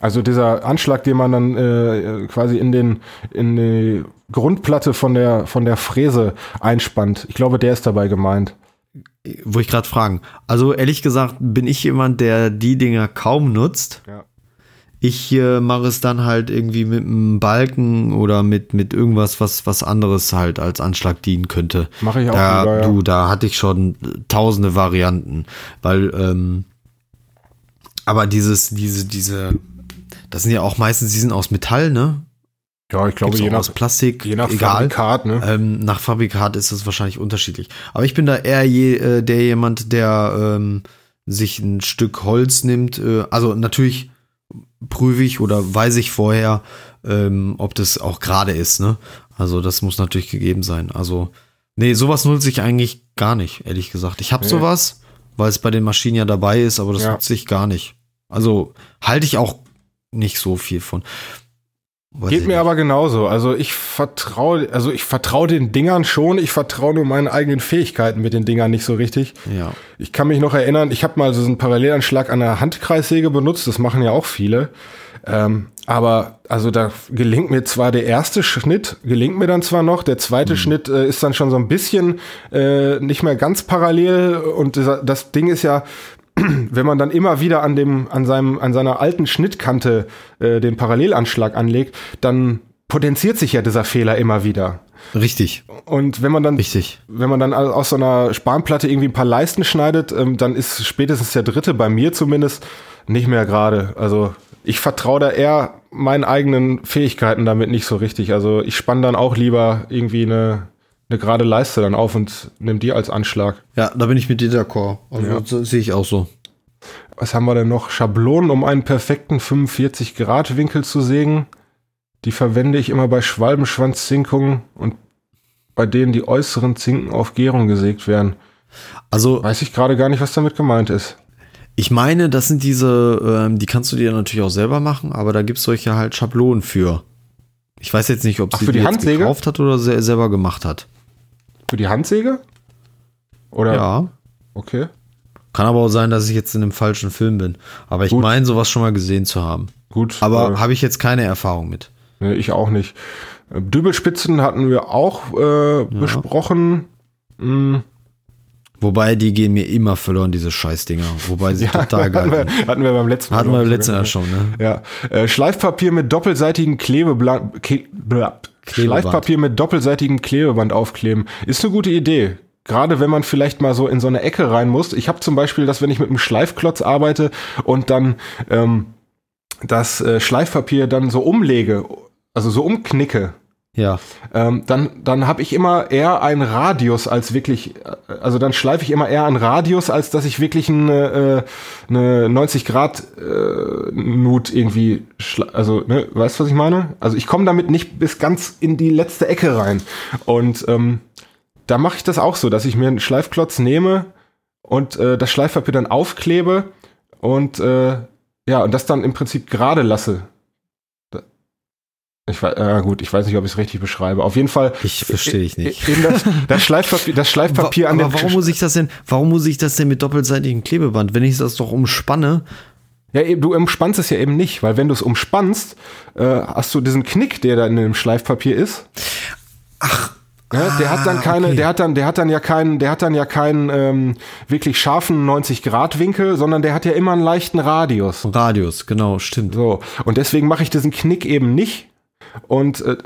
also dieser Anschlag, den man dann äh, quasi in den in die Grundplatte von der von der Fräse einspannt. Ich glaube, der ist dabei gemeint. Wo ich gerade fragen. Also ehrlich gesagt bin ich jemand, der die Dinger kaum nutzt. Ja. Ich äh, mache es dann halt irgendwie mit einem Balken oder mit, mit irgendwas, was, was anderes halt als Anschlag dienen könnte. Mache ich auch. Da, lieber, ja. Du, da hatte ich schon tausende Varianten. Weil, ähm, aber dieses, diese, diese, das sind ja auch meistens, die sind aus Metall, ne? Ja, ich glaube, je nach, aus Plastik, je nach egal. Fabrikat, ne? Ähm, nach Fabrikat ist es wahrscheinlich unterschiedlich. Aber ich bin da eher je, äh, der jemand, der ähm, sich ein Stück Holz nimmt. Äh, also natürlich prüfe ich oder weiß ich vorher, ähm, ob das auch gerade ist, ne? Also das muss natürlich gegeben sein. Also, nee, sowas nutze ich eigentlich gar nicht, ehrlich gesagt. Ich habe nee. sowas, weil es bei den Maschinen ja dabei ist, aber das ja. nutze ich gar nicht. Also halte ich auch nicht so viel von. Geht mir nicht. aber genauso. Also ich vertraue, also ich vertraue den Dingern schon, ich vertraue nur meinen eigenen Fähigkeiten mit den Dingern nicht so richtig. Ja. Ich kann mich noch erinnern, ich habe mal so einen Parallelanschlag an der Handkreissäge benutzt, das machen ja auch viele. Ähm, aber also da gelingt mir zwar der erste Schnitt, gelingt mir dann zwar noch, der zweite Schnitt äh, ist dann schon so ein bisschen äh, nicht mehr ganz parallel und das Ding ist ja, wenn man dann immer wieder an dem, an seinem, an seiner alten Schnittkante äh, den Parallelanschlag anlegt, dann potenziert sich ja dieser Fehler immer wieder. Richtig, Und wenn man dann richtig. wenn man dann aus so einer Spanplatte irgendwie ein paar Leisten schneidet, ähm, dann ist spätestens der dritte, bei mir zumindest, nicht mehr gerade. Also ich vertraue da eher meinen eigenen Fähigkeiten damit nicht so richtig. Also ich spann dann auch lieber irgendwie eine, eine gerade Leiste dann auf und nehme die als Anschlag. Ja, da bin ich mit dir d'accord. Also Ja. sehe ich auch so. Was haben wir denn noch? Schablonen, um einen perfekten 45 Grad Winkel zu sägen. Die verwende ich immer bei Schwalbenschwanzzinkungen und bei denen die äußeren Zinken auf Gärung gesägt werden. Also Weiß ich gerade gar nicht, was damit gemeint ist. ich meine, das sind diese, ähm, die kannst du dir natürlich auch selber machen, aber da gibt es solche halt Schablonen für. Ich weiß jetzt nicht, ob Ach, sie für die jetzt Handsäge? gekauft hat oder se selber gemacht hat. Für die Handsäge? Oder? Ja. Okay. Kann aber auch sein, dass ich jetzt in einem falschen Film bin. Aber ich meine, sowas schon mal gesehen zu haben. Gut. Aber äh, habe ich jetzt keine Erfahrung mit. nee, ich auch nicht. Dübelspitzen hatten wir auch äh, besprochen. Mm, Wobei, die gehen mir immer verloren, diese Scheißdinger. Wobei sie total geil hatten, wir, hatten wir beim letzten Hatten wir ich, letzten. Jahr schon, ne? Ja, äh, Schleifpapier mit doppelseitigem Klebeband, Ke Klebeband. Schleifpapier mit doppelseitigem Klebeband aufkleben. Ist eine gute Idee. Gerade wenn man vielleicht mal so in so eine Ecke rein muss. Ich habe zum Beispiel das, wenn ich mit einem Schleifklotz arbeite und dann ähm, das äh, Schleifpapier dann so umlege, also so umknicke, Ja. ähm, dann, dann habe ich immer eher einen Radius als wirklich, äh, also dann schleife ich immer eher einen Radius, als dass ich wirklich eine, äh, eine 90 Grad äh, Nut irgendwie, also, ne, weißt du, was ich meine? Also ich komme damit nicht bis ganz in die letzte Ecke rein. Und ähm, da mache ich das auch so, dass ich mir einen Schleifklotz nehme und äh, das Schleifpapier dann aufklebe und äh, ja, und das dann im Prinzip gerade lasse. Ich weiß, äh, gut, ich weiß nicht, ob ich es richtig beschreibe. Auf jeden Fall. Ich verstehe dich nicht. Eben das, das Schleifpapier, das Schleifpapier Wa- an aber dem warum muss ich das denn, warum muss ich das denn mit doppelseitigem Klebeband? Wenn ich das doch umspanne, Ja, eben, du umspannst es ja eben nicht, weil wenn du es umspannst, äh, hast du diesen Knick, der da in dem Schleifpapier ist. Ach. Ja, der hat dann keine, okay. der hat dann, der hat dann ja keinen, der hat dann ja keinen ähm, wirklich scharfen 90 Grad Winkel, sondern der hat ja immer einen leichten Radius. Radius, genau, stimmt. So und deswegen mache ich diesen Knick eben nicht und äh,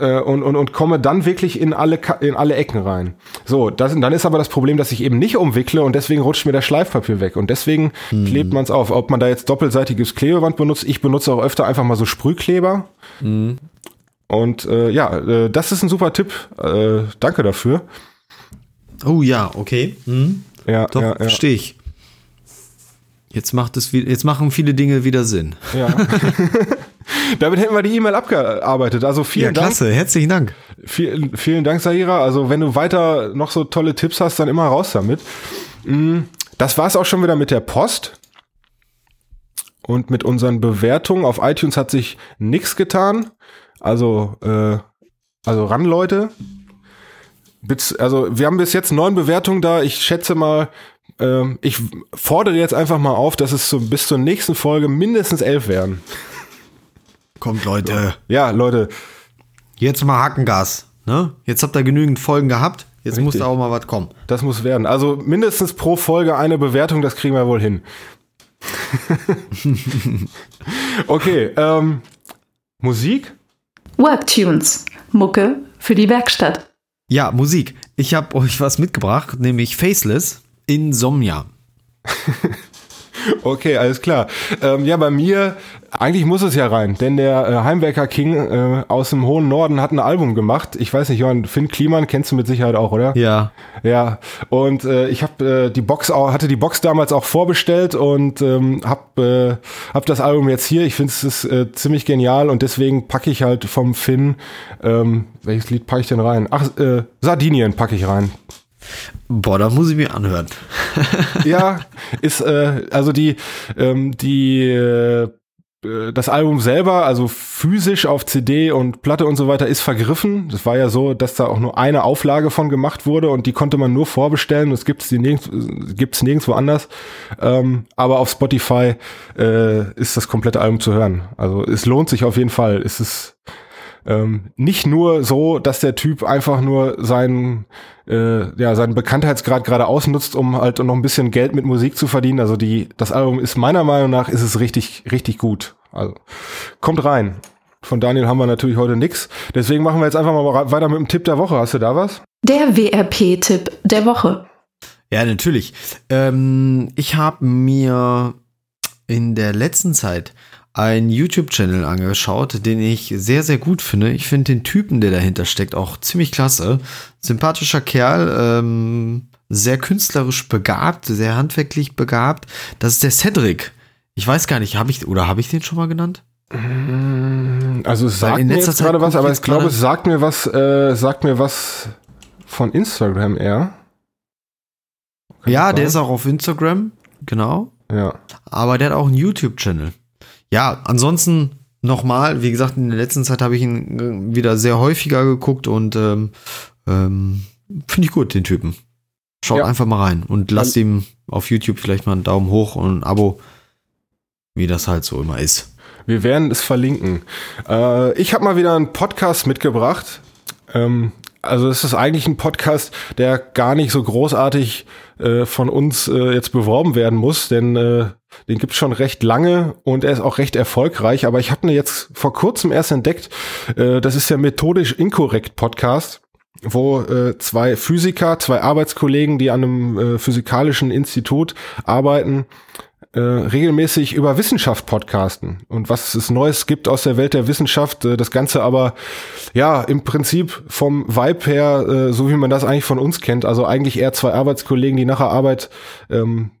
äh, und, und und komme dann wirklich in alle Ka- in alle Ecken rein. So, das, dann ist aber das Problem, dass ich eben nicht umwickle und deswegen rutscht mir das Schleifpapier weg und deswegen klebt man es auf. Ob man da jetzt doppelseitiges Klebeband benutzt, ich benutze auch öfter einfach mal so Sprühkleber. Und äh, ja, äh, das ist ein super Tipp. Äh, danke dafür. Oh ja, okay. Hm. Ja, Doch, ja, ja. verstehe ich. Jetzt macht es jetzt machen viele Dinge wieder Sinn. ja. Damit hätten wir die E-Mail abgearbeitet. Also vielen Dank. herzlichen Dank. Vielen, vielen Dank, Sahira. Also, wenn du weiter noch so tolle Tipps hast, dann immer raus damit. Mm, Das war's auch schon wieder mit der Post. Und mit unseren Bewertungen auf iTunes hat sich nichts getan. Also, äh, also ran, Leute. Bis, also, wir haben bis jetzt neun Bewertungen da. Ich schätze mal, ähm, ich fordere jetzt einfach mal auf, dass es so, bis zur nächsten Folge mindestens elf werden. Kommt Leute, Ja, Leute, jetzt mal Hackengas. Ne? Jetzt habt ihr genügend Folgen gehabt. Jetzt muss Richtig. da auch mal was kommen. Das muss werden. Also mindestens pro Folge eine Bewertung, das kriegen wir wohl hin. okay, ähm, Musik? Worktunes. Mucke für die Werkstatt. Ja, Musik. Ich habe euch was mitgebracht, nämlich Faceless Insomnia. Okay, alles klar. Ähm, ja, bei mir, eigentlich muss es ja rein, denn der äh, Heimwerker King äh, aus dem hohen Norden hat ein Album gemacht. Ich weiß nicht, Johann, Finn Kliman kennst du mit Sicherheit auch, oder? Ja. Ja, und äh, ich habe äh, die Box auch, hatte die Box damals auch vorbestellt und ähm, hab, äh, hab das Album jetzt hier. Ich finde es äh, ziemlich genial und deswegen packe ich halt vom Finn, ähm, welches Lied packe ich denn rein? Ach, äh, Sardinien packe ich rein. Boah, da muss ich mir anhören. Ja, ist äh, also die ähm, die äh, äh, das Album selber, also physisch auf CD und Platte und so weiter, ist vergriffen. Das war ja so, dass da auch nur eine Auflage von gemacht wurde und die konnte man nur vorbestellen. Das gibt's die nirgends, nirgendwo anders. Ähm, aber auf Spotify äh, ist das komplette Album zu hören. Also es lohnt sich auf jeden Fall. Es ist ähm, nicht nur so, dass der Typ einfach nur seinen, äh, ja, seinen Bekanntheitsgrad gerade ausnutzt, um halt noch ein bisschen Geld mit Musik zu verdienen. Also die, das Album ist meiner Meinung nach ist es richtig, richtig gut. Also kommt rein. Von Daniel haben wir natürlich heute nix. Deswegen machen wir jetzt einfach mal weiter mit dem Tipp der Woche. Hast du da was? Der WRP-Tipp der Woche. Ja, natürlich. Ähm, ich habe mir in der letzten Zeit einen YouTube-Channel angeschaut, den ich sehr, sehr gut finde. Ich finde den Typen, der dahinter steckt, auch ziemlich klasse. Sympathischer Kerl, ähm, sehr künstlerisch begabt, sehr handwerklich begabt. Das ist der Cedric. Ich weiß gar nicht, habe ich oder habe ich den schon mal genannt? Also es sagt mir jetzt gerade was, aber ich glaube, es sagt mir was, äh, sagt mir was von Instagram eher. Kann ja, der ist auch auf Instagram, genau. Ja. Aber der hat auch einen YouTube-Channel ja, ansonsten nochmal, wie gesagt, in der letzten Zeit habe ich ihn wieder sehr häufiger geguckt und ähm, ähm, finde ich gut, den Typen. Schaut ja. einfach mal rein und lasst ihm auf YouTube vielleicht mal einen Daumen hoch und ein Abo, wie das halt so immer ist. Wir werden es verlinken. Äh, ich habe mal wieder einen Podcast mitgebracht. Ähm, also es ist eigentlich ein Podcast, der gar nicht so großartig äh, von uns äh, jetzt beworben werden muss, denn äh, den gibt's schon recht lange und er ist auch recht erfolgreich. Aber ich habe ihn jetzt vor kurzem erst entdeckt. Äh, das ist der methodisch inkorrekt Podcast wo äh, zwei Physiker, zwei Arbeitskollegen, die an einem äh, physikalischen Institut arbeiten, äh, regelmäßig über Wissenschaft podcasten und was es Neues gibt aus der Welt der Wissenschaft. Äh, das Ganze aber ja im Prinzip vom Vibe her, äh, so wie man das eigentlich von uns kennt. Also eigentlich eher zwei Arbeitskollegen, die nachher Arbeit ähm,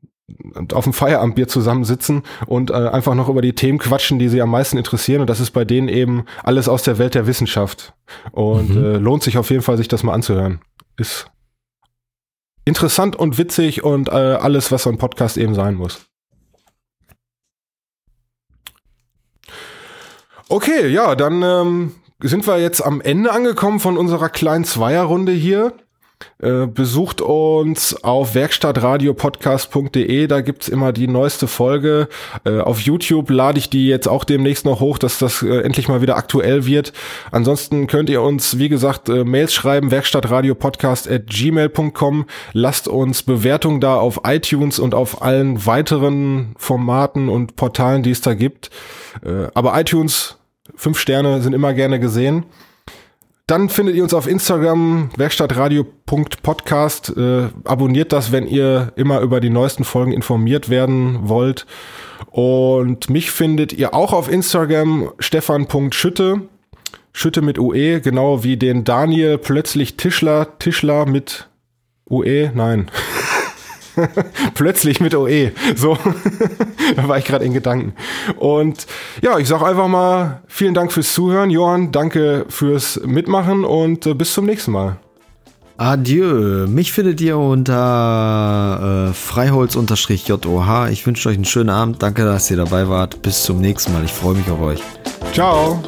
auf dem Feierabendbier zusammensitzen und äh, einfach noch über die Themen quatschen, die sie am meisten interessieren. Und das ist bei denen eben alles aus der Welt der Wissenschaft. Und mhm. äh, lohnt sich auf jeden Fall, sich das mal anzuhören. Ist interessant und witzig und äh, alles, was so ein Podcast eben sein muss. Okay, ja, dann ähm, sind wir jetzt am Ende angekommen von unserer kleinen Zweierrunde hier. Äh, besucht uns auf werkstattradiopodcast.de, da gibt's immer die neueste Folge. Äh, auf YouTube lade ich die jetzt auch demnächst noch hoch, dass das äh, endlich mal wieder aktuell wird. Ansonsten könnt ihr uns, wie gesagt, Mails schreiben, werkstattradiopodcast.gmail.com. Lasst uns Bewertungen da auf iTunes und auf allen weiteren Formaten und Portalen, die es da gibt. Aber iTunes Fünf Sterne sind immer gerne gesehen. Dann findet ihr uns auf Instagram werkstattradio.podcast. Äh, abonniert das, wenn ihr immer über die neuesten Folgen informiert werden wollt. Und mich findet ihr auch auf Instagram stefan.schütte. Schütte mit UE, genau wie den Daniel plötzlich Tischler, Tischler mit UE, nein. Plötzlich mit OE. So, da war ich gerade in Gedanken. Und ja, ich sage einfach mal vielen Dank fürs Zuhören. Johann, danke fürs Mitmachen und äh, bis zum nächsten Mal. Adieu. Mich findet ihr unter äh, freiholz-joh. Ich wünsche euch einen schönen Abend. Danke, dass ihr dabei wart. Bis zum nächsten Mal. Ich freue mich auf euch. Ciao.